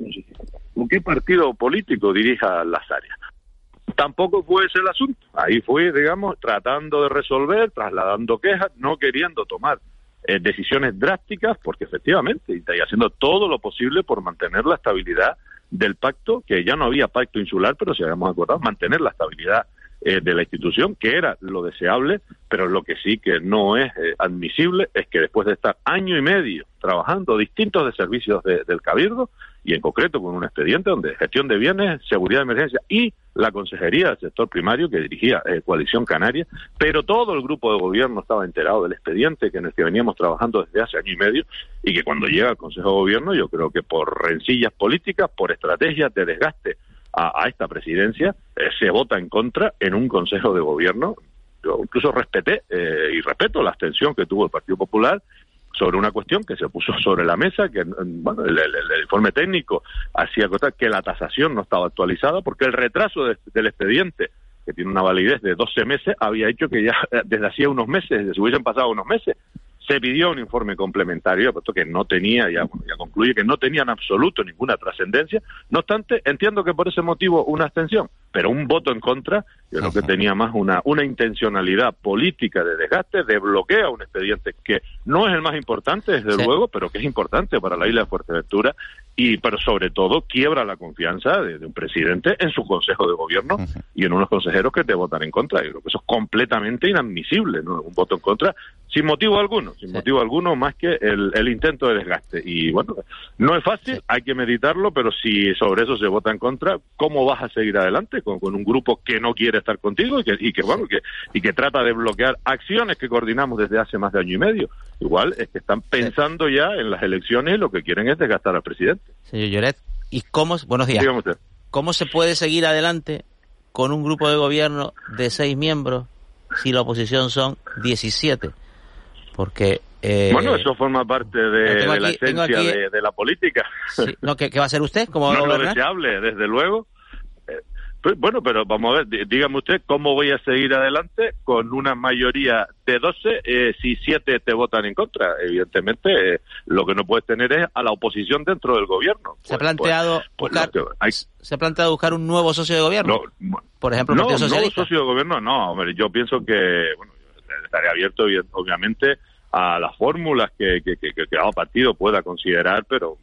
qué partido político dirija las áreas tampoco fue ese el asunto. Ahí fue, digamos, tratando de resolver, trasladando quejas, no queriendo tomar eh, decisiones drásticas, porque efectivamente, y haciendo todo lo posible por mantener la estabilidad del pacto, que ya no había pacto insular, pero si habíamos acordado, mantener la estabilidad eh, de la institución, que era lo deseable, pero lo que sí que no es eh, admisible es que después de estar año y medio trabajando distintos de servicios de- del Cabildo, y en concreto con un expediente donde gestión de bienes, seguridad de emergencia y la Consejería del Sector Primario que dirigía eh, Coalición Canaria, pero todo el grupo de gobierno estaba enterado del expediente que en el que veníamos trabajando desde hace año y medio y que cuando llega al Consejo de Gobierno, yo creo que por rencillas políticas, por estrategias de desgaste a, esta presidencia, eh, se vota en contra en un Consejo de Gobierno. Yo incluso respeté eh, y respeto la abstención que tuvo el Partido Popular sobre una cuestión que se puso sobre la mesa, que bueno, el, informe técnico hacía constar que la tasación no estaba actualizada, porque el retraso de- del expediente, que tiene una validez de 12 meses, había hecho que ya eh, desde hacía unos meses, desde se hubiesen pasado unos meses, se pidió un informe complementario, puesto que no tenía, ya, bueno, ya concluye que no tenía en absoluto ninguna trascendencia. No obstante, entiendo que por ese motivo una abstención, pero un voto en contra, yo creo que tenía más una, una intencionalidad política de desgaste, de bloqueo a un expediente que no es el más importante, desde Sí. luego, pero que es importante para la isla de Fuerteventura y, pero sobre todo, quiebra la confianza de, de un presidente en su consejo de gobierno y en unos consejeros que te votan en contra. Yo creo que eso es completamente inadmisible, ¿no? Un voto en contra sin motivo alguno, sin motivo alguno más que el, el intento de desgaste. Y bueno, no es fácil, hay que meditarlo, pero si sobre eso se vota en contra, ¿cómo vas a seguir adelante con, con un grupo que no quiere estar contigo y que, y que bueno, que, y que trata de bloquear acciones que coordinamos desde hace más de año y medio? Igual es que están pensando ya en las elecciones y lo que quieren es desgastar al presidente. Señor Lloret, ¿y cómo, buenos días, usted. cómo se puede seguir adelante con un grupo de gobierno de seis miembros si la oposición son 17? Porque... eh, bueno, eso forma parte de, tengo de la aquí- esencia aquí- de, de la política. sí, no, ¿qué, qué va a hacer usted? ¿Cómo no lo deseable, desde luego. Eh, pues, bueno, pero vamos a ver, dí- dígame usted cómo voy a seguir adelante con una mayoría de 12 eh, si 7 te votan en contra. Evidentemente, eh, lo que no puedes tener es a la oposición dentro del gobierno. ¿Se ha planteado Pues buscar, lo que hay- se ha planteado buscar un nuevo socio de gobierno? Por ejemplo, no, no Socialista. socio de gobierno, no, hombre, yo pienso que, bueno, estaré abierto, obviamente, a las fórmulas que, cada partido pueda considerar, pero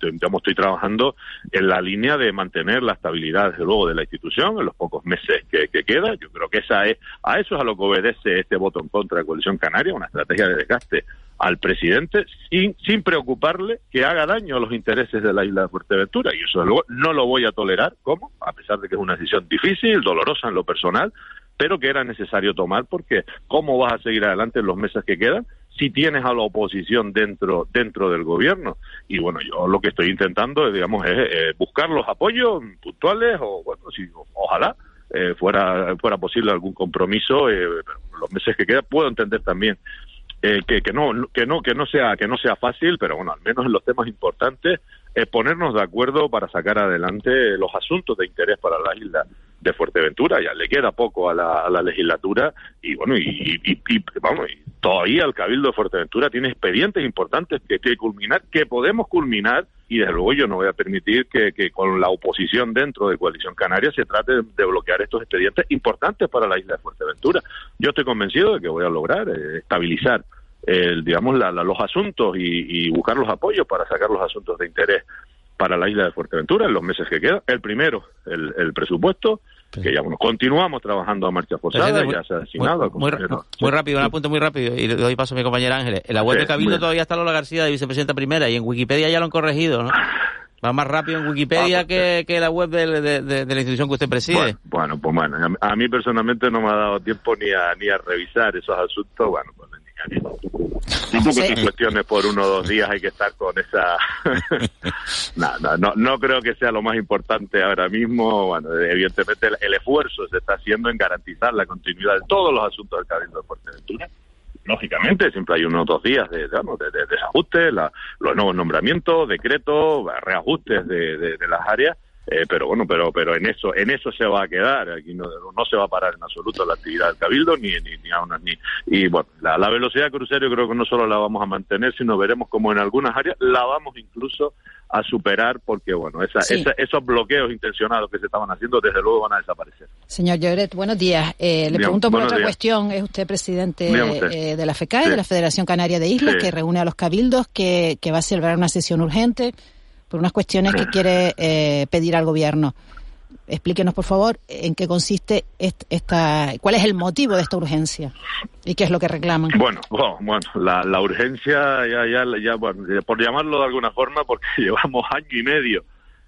digamos, estoy trabajando en la línea de mantener la estabilidad, desde luego, de la institución en los pocos meses que, que queda. Yo creo que esa es, a eso es a lo que obedece este voto en contra de Coalición Canaria, una estrategia de desgaste al presidente sin, sin preocuparle que haga daño a los intereses de la isla de Fuerteventura. Y eso, desde luego, no lo voy a tolerar. ¿Cómo? A pesar de que es una decisión difícil, dolorosa en lo personal, pero que era necesario tomar porque ¿cómo vas a seguir adelante en los meses que quedan si tienes a la oposición dentro dentro del gobierno? Y bueno, yo lo que estoy intentando, digamos, es eh, buscar los apoyos puntuales o, bueno, si, ojalá eh, fuera fuera posible algún compromiso, eh, los meses que quedan puedo entender también eh, que, que no que no que no sea que no sea fácil pero bueno al menos en los temas importantes eh, ponernos de acuerdo para sacar adelante los asuntos de interés para la isla de Fuerteventura, ya le queda poco a la, a la legislatura y bueno, y, vamos, y todavía el Cabildo de Fuerteventura tiene expedientes importantes que, que culminar, que podemos culminar y desde luego yo no voy a permitir que, que, con la oposición dentro de Coalición Canaria se trate de bloquear estos expedientes importantes para la isla de Fuerteventura. Yo estoy convencido de que voy a lograr eh, estabilizar el, digamos, la, los asuntos y, y buscar los apoyos para sacar los asuntos de interés para la isla de Fuerteventura en los meses que quedan. El primero, el, el presupuesto, que ya bueno, continuamos trabajando a marcha forzada, ya se ha asignado muy, muy, muy, rápido, un apunte muy rápido, y le doy paso a mi compañera Ángeles. En la web de Cabildo todavía está Lola García de vicepresidenta primera, y en Wikipedia ya lo han corregido, ¿no? Va más rápido en Wikipedia ah, que, que, la web de, de, de, la institución que usted preside. Bueno, pues bueno, a mí personalmente no me ha dado tiempo ni a, ni a revisar esos asuntos, bueno, pues Tampoco sí. cuestiones por uno o dos días hay que estar con esa... no, no, no, no, creo que sea lo más importante ahora mismo. Bueno, evidentemente el, el, esfuerzo se está haciendo en garantizar la continuidad de todos los asuntos del Cabildo de Fuerteventura. Lógicamente, siempre hay unos dos días de, digamos, de, de desajustes, la, los nuevos nombramientos, decretos, reajustes de, de las áreas eh, pero bueno, pero pero en eso en eso se va a quedar. Aquí no, no se va a parar en absoluto la actividad del cabildo ni ni ni, aún, ni y bueno la, la velocidad crucero creo que no solo la vamos a mantener, sino veremos como en algunas áreas la vamos incluso a superar porque bueno esa, sí. esa, esos bloqueos intencionados que se estaban haciendo desde luego van a desaparecer. Señor Lloret, buenos días. Eh, le pregunto por otra días. cuestión. Es usted presidente usted. Eh, de la FECAE, sí. de la Federación Canaria de Islas, sí. que reúne a los cabildos, que, que va a celebrar una sesión urgente por unas cuestiones que quiere eh, pedir al gobierno. Explíquenos, por favor, en qué consiste esta, cuál es el motivo de esta urgencia y qué es lo que reclaman. Bueno, bueno, bueno la, la, urgencia ya, ya, ya, bueno, por llamarlo de alguna forma, porque llevamos año y medio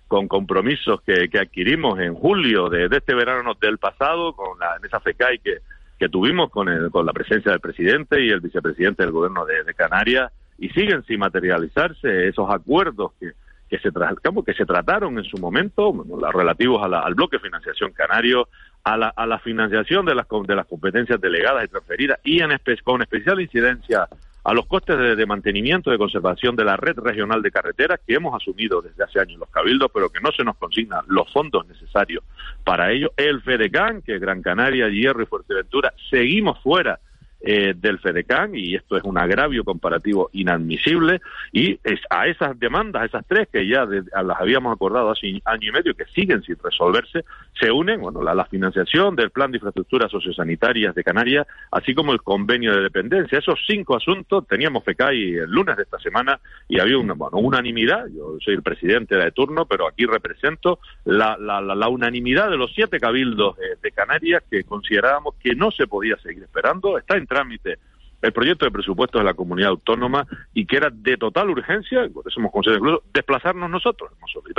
con compromisos que, que adquirimos en julio de, de, este verano del pasado, con la, en esa FECAI que, que tuvimos con, el, con la presencia del presidente y el vicepresidente del gobierno de, de Canarias, y siguen sin materializarse esos acuerdos que, que se, que se trataron en su momento, bueno, relativos a la, al bloque de financiación canario, a la, a la financiación de las, de las competencias delegadas y transferidas y en espe con especial incidencia a los costes de, de, mantenimiento de conservación de la red regional de carreteras que hemos asumido desde hace años los cabildos, pero que no se nos consignan los fondos necesarios para ello. El FEDECAN, que Gran Canaria, Hierro y Fuerteventura seguimos fuera eh, del FEDECAN y esto es un agravio comparativo inadmisible. Y es a esas demandas, esas tres que ya de, las habíamos acordado hace año y medio que siguen sin resolverse, se unen bueno, la, la financiación del Plan de Infraestructuras Sociosanitarias de Canarias, así como el convenio de dependencia. Esos cinco asuntos teníamos FECAI el lunes de esta semana y había una bueno, unanimidad, yo soy el presidente de turno, pero aquí represento la, la, la, unanimidad de los siete cabildos de, Canarias que considerábamos que no se podía seguir esperando, está trámite el proyecto de presupuestos de la comunidad autónoma y que era de total urgencia, por eso hemos conseguido incluso desplazarnos nosotros,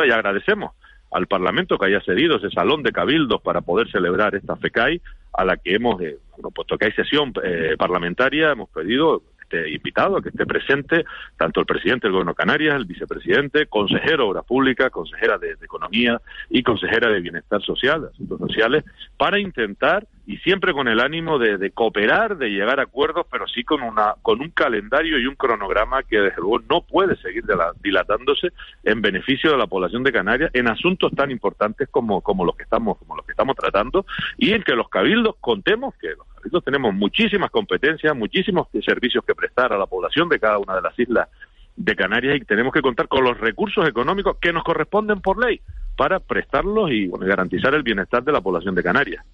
y agradecemos al Parlamento que haya cedido ese salón de cabildos para poder celebrar esta FECAI a la que hemos, eh, puesto que hay sesión eh, parlamentaria, hemos pedido esté invitado, a que esté presente tanto el presidente del Gobierno de Canarias, el vicepresidente, consejero de Obras Públicas, consejera de, de, Economía y consejera de Bienestar Social, de Asuntos Sociales, para intentar y siempre con el ánimo de, de, cooperar, de llegar a acuerdos, pero sí con una con un calendario y un cronograma que desde luego no puede seguir dilatándose en beneficio de la población de Canarias en asuntos tan importantes como como los que estamos como los que estamos tratando y en que los cabildos contemos que los cabildos tenemos muchísimas competencias, muchísimos servicios que prestar a la población de cada una de las islas de Canarias y tenemos que contar con los recursos económicos que nos corresponden por ley para prestarlos y bueno, garantizar el bienestar de la población de Canarias.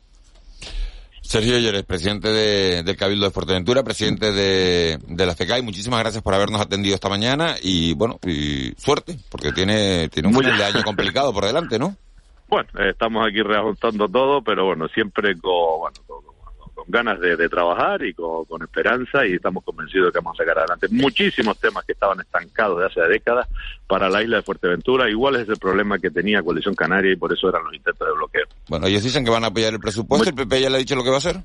Sergio Llores, presidente de, del Cabildo de Fuerteventura, presidente de, de la FECAI, muchísimas gracias por habernos atendido esta mañana y bueno, y suerte, porque tiene, tiene un final de año complicado por delante, ¿no? Bueno, eh, estamos aquí reajustando todo, pero bueno, siempre con, bueno, con, con ganas de, de, trabajar y con, con, esperanza y estamos convencidos de que vamos a sacar adelante muchísimos temas que estaban estancados de hace décadas para la isla de Fuerteventura. Igual es el problema que tenía Coalición Canaria y por eso eran los intentos de bloqueo. Bueno, ellos dicen que van a apoyar el presupuesto. Muy... ¿El PP ya le ha dicho lo que va a hacer?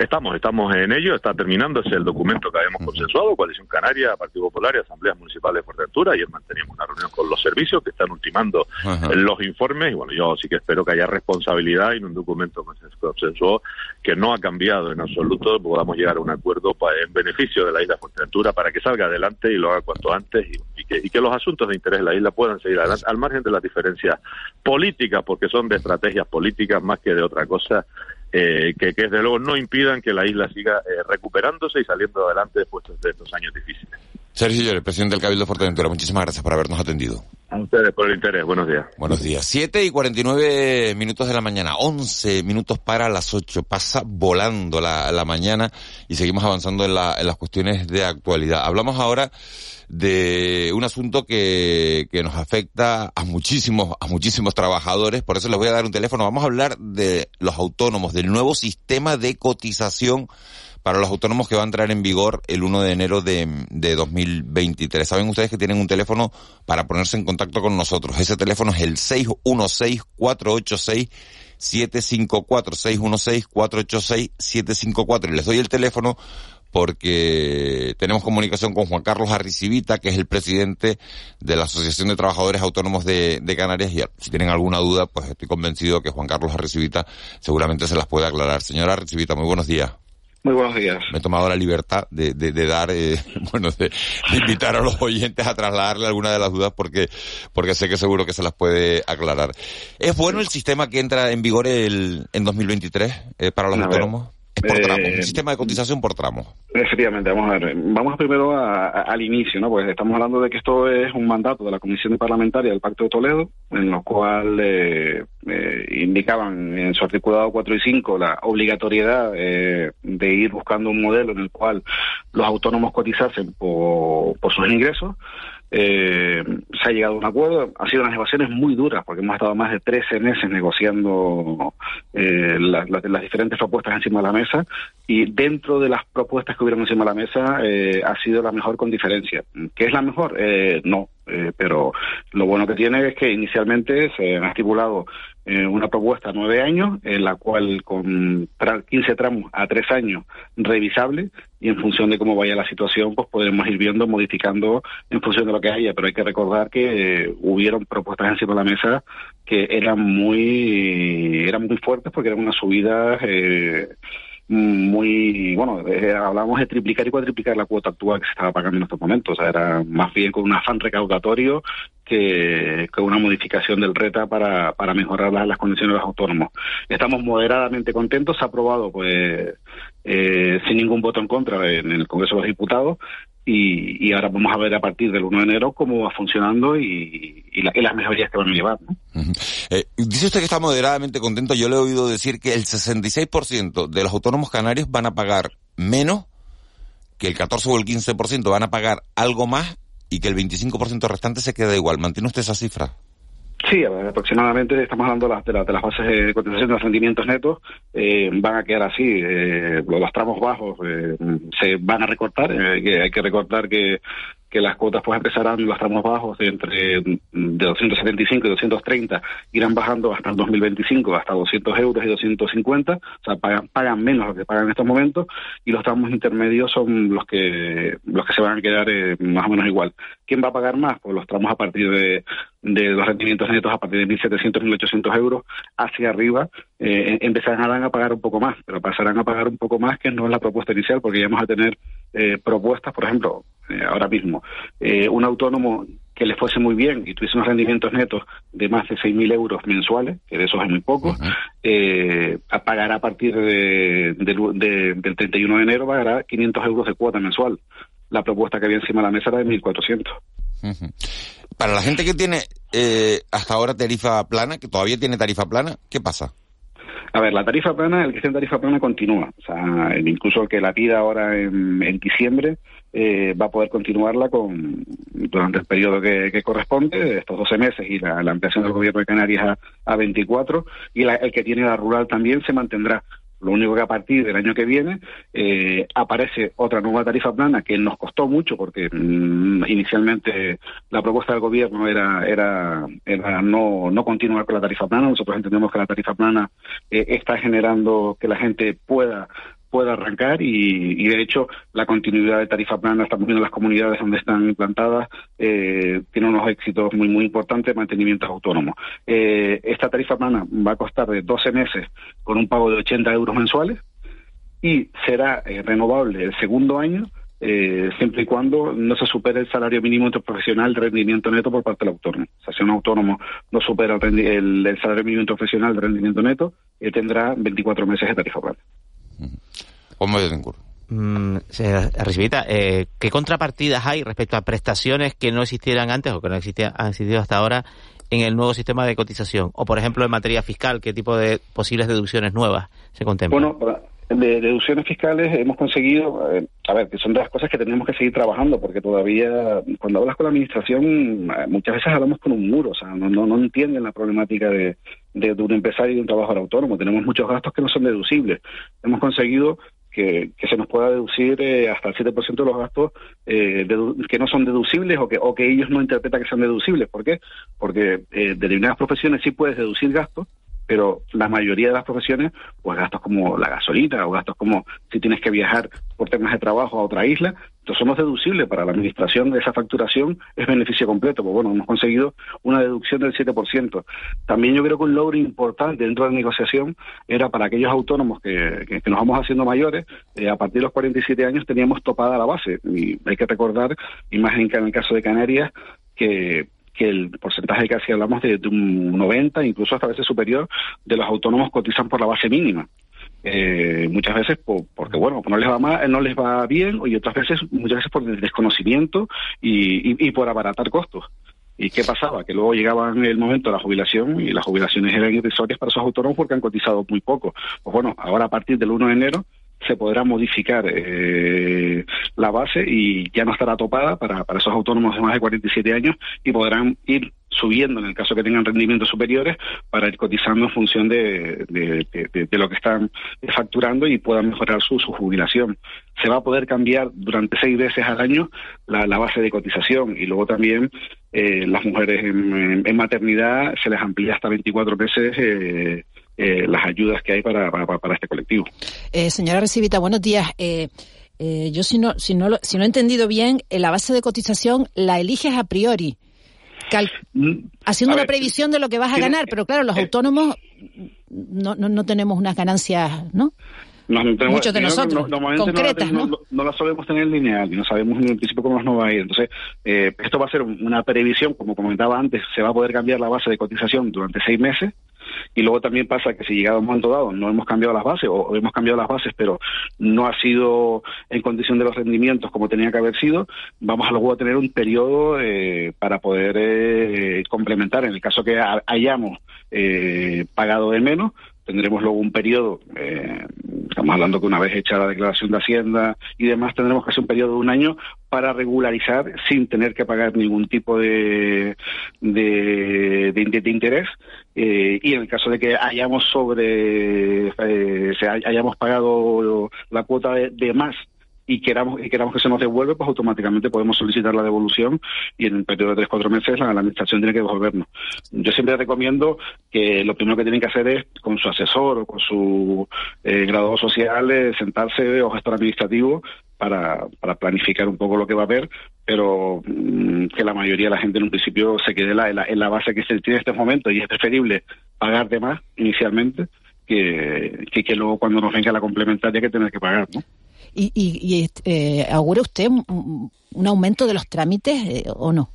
Estamos, estamos en ello, está terminándose el documento que habíamos consensuado, Coalición Canaria, Partido Popular y Asambleas Municipales de Fuerteventura. Ayer manteníamos una reunión con los servicios que están ultimando los informes y bueno, yo sí que espero que haya responsabilidad y en un documento que se consensuó que no ha cambiado en absoluto, podamos llegar a un acuerdo en beneficio de la isla Fuerteventura para que salga adelante y lo haga cuanto antes y, que, y que los asuntos de interés de la isla puedan seguir adelante, al margen de las diferencias políticas, porque son de estrategias políticas más que de otra cosa eh, que, que, desde luego no impidan que la isla siga eh, recuperándose y saliendo adelante después de estos años difíciles. Sergio Llores, presidente del Cabildo de Fuerteventura, muchísimas gracias por habernos atendido. A ustedes por el interés, buenos días. Buenos días. 7 y 49 minutos de la mañana, 11 minutos para las 8. Pasa volando la, la mañana y seguimos avanzando en, la, en las cuestiones de actualidad. Hablamos ahora de un asunto que, que nos afecta a muchísimos, a muchísimos trabajadores. Por eso les voy a dar un teléfono. Vamos a hablar de los autónomos, del nuevo sistema de cotización para los autónomos que va a entrar en vigor el 1 de enero de, de 2023. Saben ustedes que tienen un teléfono para ponerse en contacto con nosotros. Ese teléfono es el 616-486 754 616 486 754 y les doy el teléfono porque tenemos comunicación con Juan Carlos Arricivita, que es el presidente de la Asociación de Trabajadores Autónomos de, Canarias, y si tienen alguna duda, pues estoy convencido que Juan Carlos Arricivita seguramente se las puede aclarar. Señora Arricivita, muy buenos días. Muy buenos días. Me he tomado la libertad de, de, de dar, eh, bueno, de, invitar a los oyentes a trasladarle alguna de las dudas porque, porque sé que seguro que se las puede aclarar. ¿Es bueno el sistema que entra en vigor el, en 2023 eh, para los autónomos? Por tramo, un eh, sistema de cotización por tramo. Efectivamente, vamos a ver. Vamos primero al inicio, ¿no? Pues estamos hablando de que esto es un mandato de la Comisión Parlamentaria del Pacto de Toledo, en lo cual eh, eh, indicaban en su articulado 4 y 5 la obligatoriedad de ir buscando un modelo en el cual los autónomos cotizasen por, por sus ingresos. Eh, se ha llegado a un acuerdo. Han sido unas negociaciones muy duras porque hemos estado más de 13 meses negociando eh, las diferentes propuestas encima de la mesa y dentro de las propuestas que hubieron encima de la mesa eh, ha sido la mejor con diferencia. ¿Qué es la mejor? Eh, no, eh, pero lo bueno que tiene es que inicialmente se han estipulado eh, una propuesta nueve años, en la cual con 15 tramos a tres años revisable y en función de cómo vaya la situación, pues podremos ir viendo, modificando en función de lo que haya. Pero hay que recordar que eh, hubieron propuestas encima de la mesa que eran muy, eran muy fuertes porque eran unas subidas eh, muy, bueno, eh, hablábamos de triplicar y cuatriplicar la cuota actual que se estaba pagando en estos momentos. O sea, era más bien con un afán recaudatorio que, una modificación del RETA para, para mejorar las, las, condiciones de los autónomos. Estamos moderadamente contentos. Se ha aprobado, pues, eh, sin ningún voto en contra en el Congreso de los Diputados y, ahora vamos a ver a partir del 1 de enero cómo va funcionando y, las mejorías que van a llevar. Eh, dice usted que está moderadamente contento. Yo le he oído decir que el 66% de los autónomos canarios van a pagar menos, que el 14 o el 15% van a pagar algo más y que el 25% restante se queda igual. ¿Mantiene usted esa cifra? Sí, aproximadamente estamos hablando de, de, las bases de cotización de rendimientos netos, eh, van a quedar así. Eh, los tramos bajos eh, se van a recortar, eh, hay que recortar que que las cuotas pues empezarán los tramos bajos de entre de 275 y 230 irán bajando hasta el 2025 hasta 200 euros y 250 o sea pagan, pagan menos lo que pagan en estos momentos y los tramos intermedios son los que los que se van a quedar eh, más o menos igual. Quién va a pagar más pues los tramos a partir de, de los rendimientos netos a partir de 1.700 1.800 euros hacia arriba eh, empezarán a pagar un poco más pero pasarán a pagar un poco más que no es la propuesta inicial porque ya vamos a tener eh, propuestas por ejemplo eh, ahora mismo. Eh, un autónomo que le fuese muy bien y tuviese unos rendimientos netos de más de 6.000 euros mensuales, que de esos es muy poco, eh, a pagar a partir de, del 31 de enero, pagará 500 euros de cuota mensual. La propuesta que había encima de la mesa era de 1.400. Para la gente que tiene hasta ahora tarifa plana, que todavía tiene tarifa plana, ¿qué pasa? A ver, la tarifa plana, el que esté en tarifa plana continúa. O sea, incluso el que la pida ahora en, diciembre eh, va a poder continuarla con durante el periodo que, corresponde, estos 12 meses, y la, ampliación del gobierno de Canarias a, a 24, y el que tiene la rural también se mantendrá. Lo único que a partir del año que viene eh, aparece otra nueva tarifa plana que nos costó mucho porque mm, inicialmente la propuesta del gobierno era era, era no, no continuar con la tarifa plana. Nosotros entendemos que la tarifa plana eh, está generando que la gente pueda pueda arrancar y, de hecho la continuidad de tarifa plana, estamos viendo las comunidades donde están implantadas, eh, tiene unos éxitos muy muy importantes, mantenimientos autónomos. Eh, esta tarifa plana va a costar de 12 meses con un pago de 80 euros mensuales y será eh, renovable el segundo año eh, siempre y cuando no se supere el salario mínimo interprofesional de rendimiento neto por parte del autónomo. O sea, si un autónomo no supera el, salario mínimo interprofesional de rendimiento neto, eh, tendrá 24 meses de tarifa plana. Mm, Recibita, eh, ¿qué contrapartidas hay respecto a prestaciones que no existieran antes o que no existían, han existido hasta ahora en el nuevo sistema de cotización? O, por ejemplo, en materia fiscal, ¿qué tipo de posibles deducciones nuevas se contemplan? Bueno, de deducciones fiscales hemos conseguido, eh, a ver, que son de las cosas que tenemos que seguir trabajando, porque todavía cuando hablas con la administración eh, muchas veces hablamos con un muro, o sea, no, no, entienden la problemática de, de, un empresario y de un trabajador autónomo. Tenemos muchos gastos que no son deducibles. Hemos conseguido que, que se nos pueda deducir eh, hasta el 7% de los gastos que no son deducibles o que, o que ellos no interpretan que sean deducibles. ¿Por qué? Porque de determinadas profesiones sí puedes deducir gastos, pero la mayoría de las profesiones, pues gastos como la gasolina o gastos como si tienes que viajar por temas de trabajo a otra isla, entonces somos deducibles para la administración de esa facturación, es beneficio completo, pues bueno, hemos conseguido una deducción del 7%. También yo creo que un logro importante dentro de la negociación era para aquellos autónomos que, nos vamos haciendo mayores, eh, a partir de los 47 años teníamos topada la base, y hay que recordar, y más en el caso de Canarias, que que el porcentaje así hablamos de, un 90, incluso hasta veces superior, de los autónomos cotizan por la base mínima. Eh, muchas veces porque bueno no les va mal, no les va bien y otras veces muchas veces por desconocimiento y, y, por abaratar costos ¿Y qué pasaba? Que luego llegaba el momento de la jubilación y las jubilaciones eran irrisorias para esos autónomos porque han cotizado muy poco. Pues bueno, ahora a partir del 1 de enero se podrá modificar eh, la base y ya no estará topada para, para esos autónomos de más de 47 años y podrán ir subiendo en el caso que tengan rendimientos superiores para ir cotizando en función de, de, lo que están facturando y puedan mejorar su, su, jubilación. Se va a poder cambiar durante seis veces al año la, la base de cotización y luego también eh, las mujeres en, en, maternidad se les amplía hasta 24 meses eh, eh, las ayudas que hay para, para, este colectivo. Eh, señora Recibita, buenos días. Eh, yo si no, si, no si no he entendido bien, la base de cotización la eliges a priori, mm, haciendo una previsión de lo que vas a ganar, pero claro, los autónomos no, no, no tenemos unas ganancias, ¿no? Muchos de nosotros, concretas, no, ¿no? las solemos tener lineal y no sabemos en principio cómo nos va a ir. Entonces, esto va a ser una previsión, como comentaba antes, se va a poder cambiar la base de cotización durante seis meses y luego también pasa que si llegado a un momento dado no hemos cambiado las bases o, hemos cambiado las bases pero no ha sido en condición de los rendimientos como tenía que haber sido, vamos a luego a tener un periodo eh, para poder eh, complementar. En el caso que hayamos eh, pagado de menos, tendremos luego un periodo, eh, estamos hablando que una vez hecha la declaración de Hacienda y demás, tendremos hacer un periodo de un año para regularizar sin tener que pagar ningún tipo de, de, de, interés. Eh, y en el caso de que hayamos sobre, eh, hayamos pagado la cuota de más y queramos, y queramos que se nos devuelva, pues automáticamente podemos solicitar la devolución y en el periodo de tres, cuatro meses la, administración tiene que devolvernos. Yo siempre recomiendo que lo primero que tienen que hacer es con su asesor o con su eh, graduado social eh, sentarse o gestor administrativo para, para planificar un poco lo que va a haber, pero mm, que la mayoría de la gente en un principio se quede en la, en la base que se tiene en este momento y es preferible pagar de más inicialmente que, que, que luego cuando nos venga la complementaria que tener que pagar, ¿no? ¿Y, y, eh, augura usted un, aumento de los trámites eh, o no?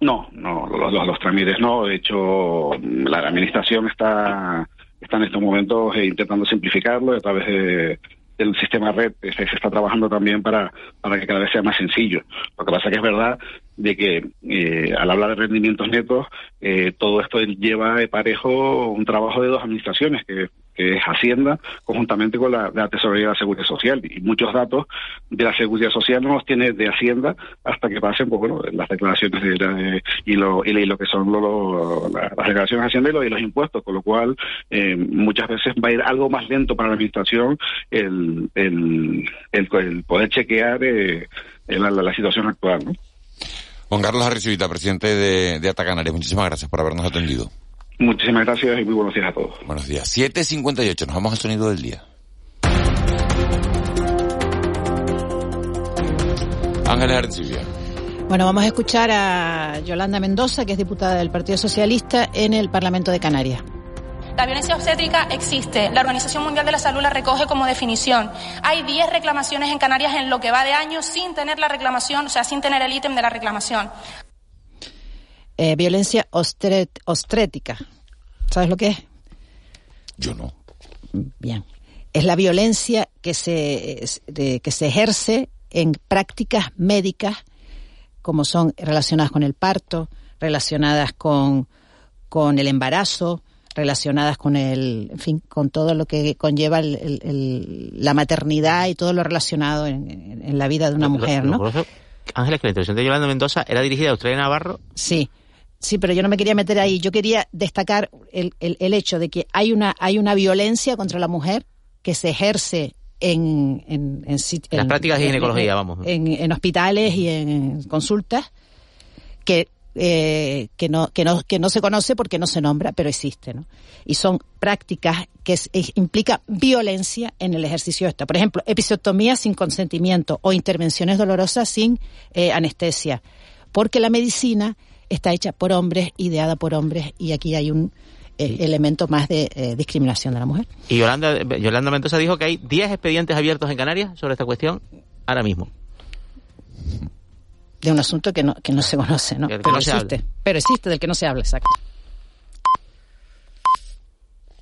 No, no, los, trámites no. De hecho, la administración está, está en estos momentos eh, intentando simplificarlo a través de, del sistema red. Se, se, está trabajando también para, para que cada vez sea más sencillo. Lo que pasa que es verdad de que eh, al hablar de rendimientos netos, eh, todo esto lleva de parejo un trabajo de dos administraciones, que, es Hacienda, conjuntamente con la, la, Tesorería de la Seguridad Social. Y muchos datos de la Seguridad Social no los tiene de Hacienda hasta que pasen pues, bueno, las declaraciones de, y, lo, y, lo que son las declaraciones de Hacienda y, lo, los impuestos, con lo cual eh, muchas veces va a ir algo más lento para la Administración el, el, el, poder chequear la, la situación actual. ¿no? Juan Carlos Arrecibita, presidente de, de muchísimas gracias por habernos atendido. Muchísimas gracias y muy buenos días a todos. Buenos días. 7.58, nos vamos al sonido del día. Ángeles Arcilla. Bueno, vamos a escuchar a Yolanda Mendoza, que es diputada del Partido Socialista en el Parlamento de Canarias. La violencia obstétrica existe. La Organización Mundial de la Salud la recoge como definición. Hay 10 reclamaciones en Canarias en lo que va de año sin tener la reclamación, o sea, sin tener el ítem de la reclamación. Eh, violencia ostrética. ¿Sabes lo que es? Yo no. Bien. Es la violencia que se, que se ejerce en prácticas médicas como son relacionadas con el parto, relacionadas con, con el embarazo, relacionadas con el, en fin, con todo lo que conlleva la maternidad y todo lo relacionado en, la vida de una mujer, ¿no? Ángeles, que la intervención de Yolanda Mendoza era dirigida a Australia Navarro. Sí. Sí, pero yo no me quería meter ahí. Yo quería destacar el, el, hecho de que hay una, hay una violencia contra la mujer que se ejerce en, en, en, las prácticas de ginecología, vamos. En, hospitales y en consultas que eh, que no que no que no se conoce porque no se nombra, pero existe, ¿no? Y son prácticas que implica violencia en el ejercicio de esta. Por ejemplo, episiotomía sin consentimiento o intervenciones dolorosas sin eh, anestesia, porque la medicina está hecha por hombres, ideada por hombres, y aquí hay un eh, elemento más de eh, discriminación de la mujer. Y Yolanda, Yolanda Mendoza dijo que hay 10 expedientes abiertos en Canarias sobre esta cuestión ahora mismo. De un asunto que no, que no se conoce, ¿no? pero existe. Pero existe, del que no se habla, exacto.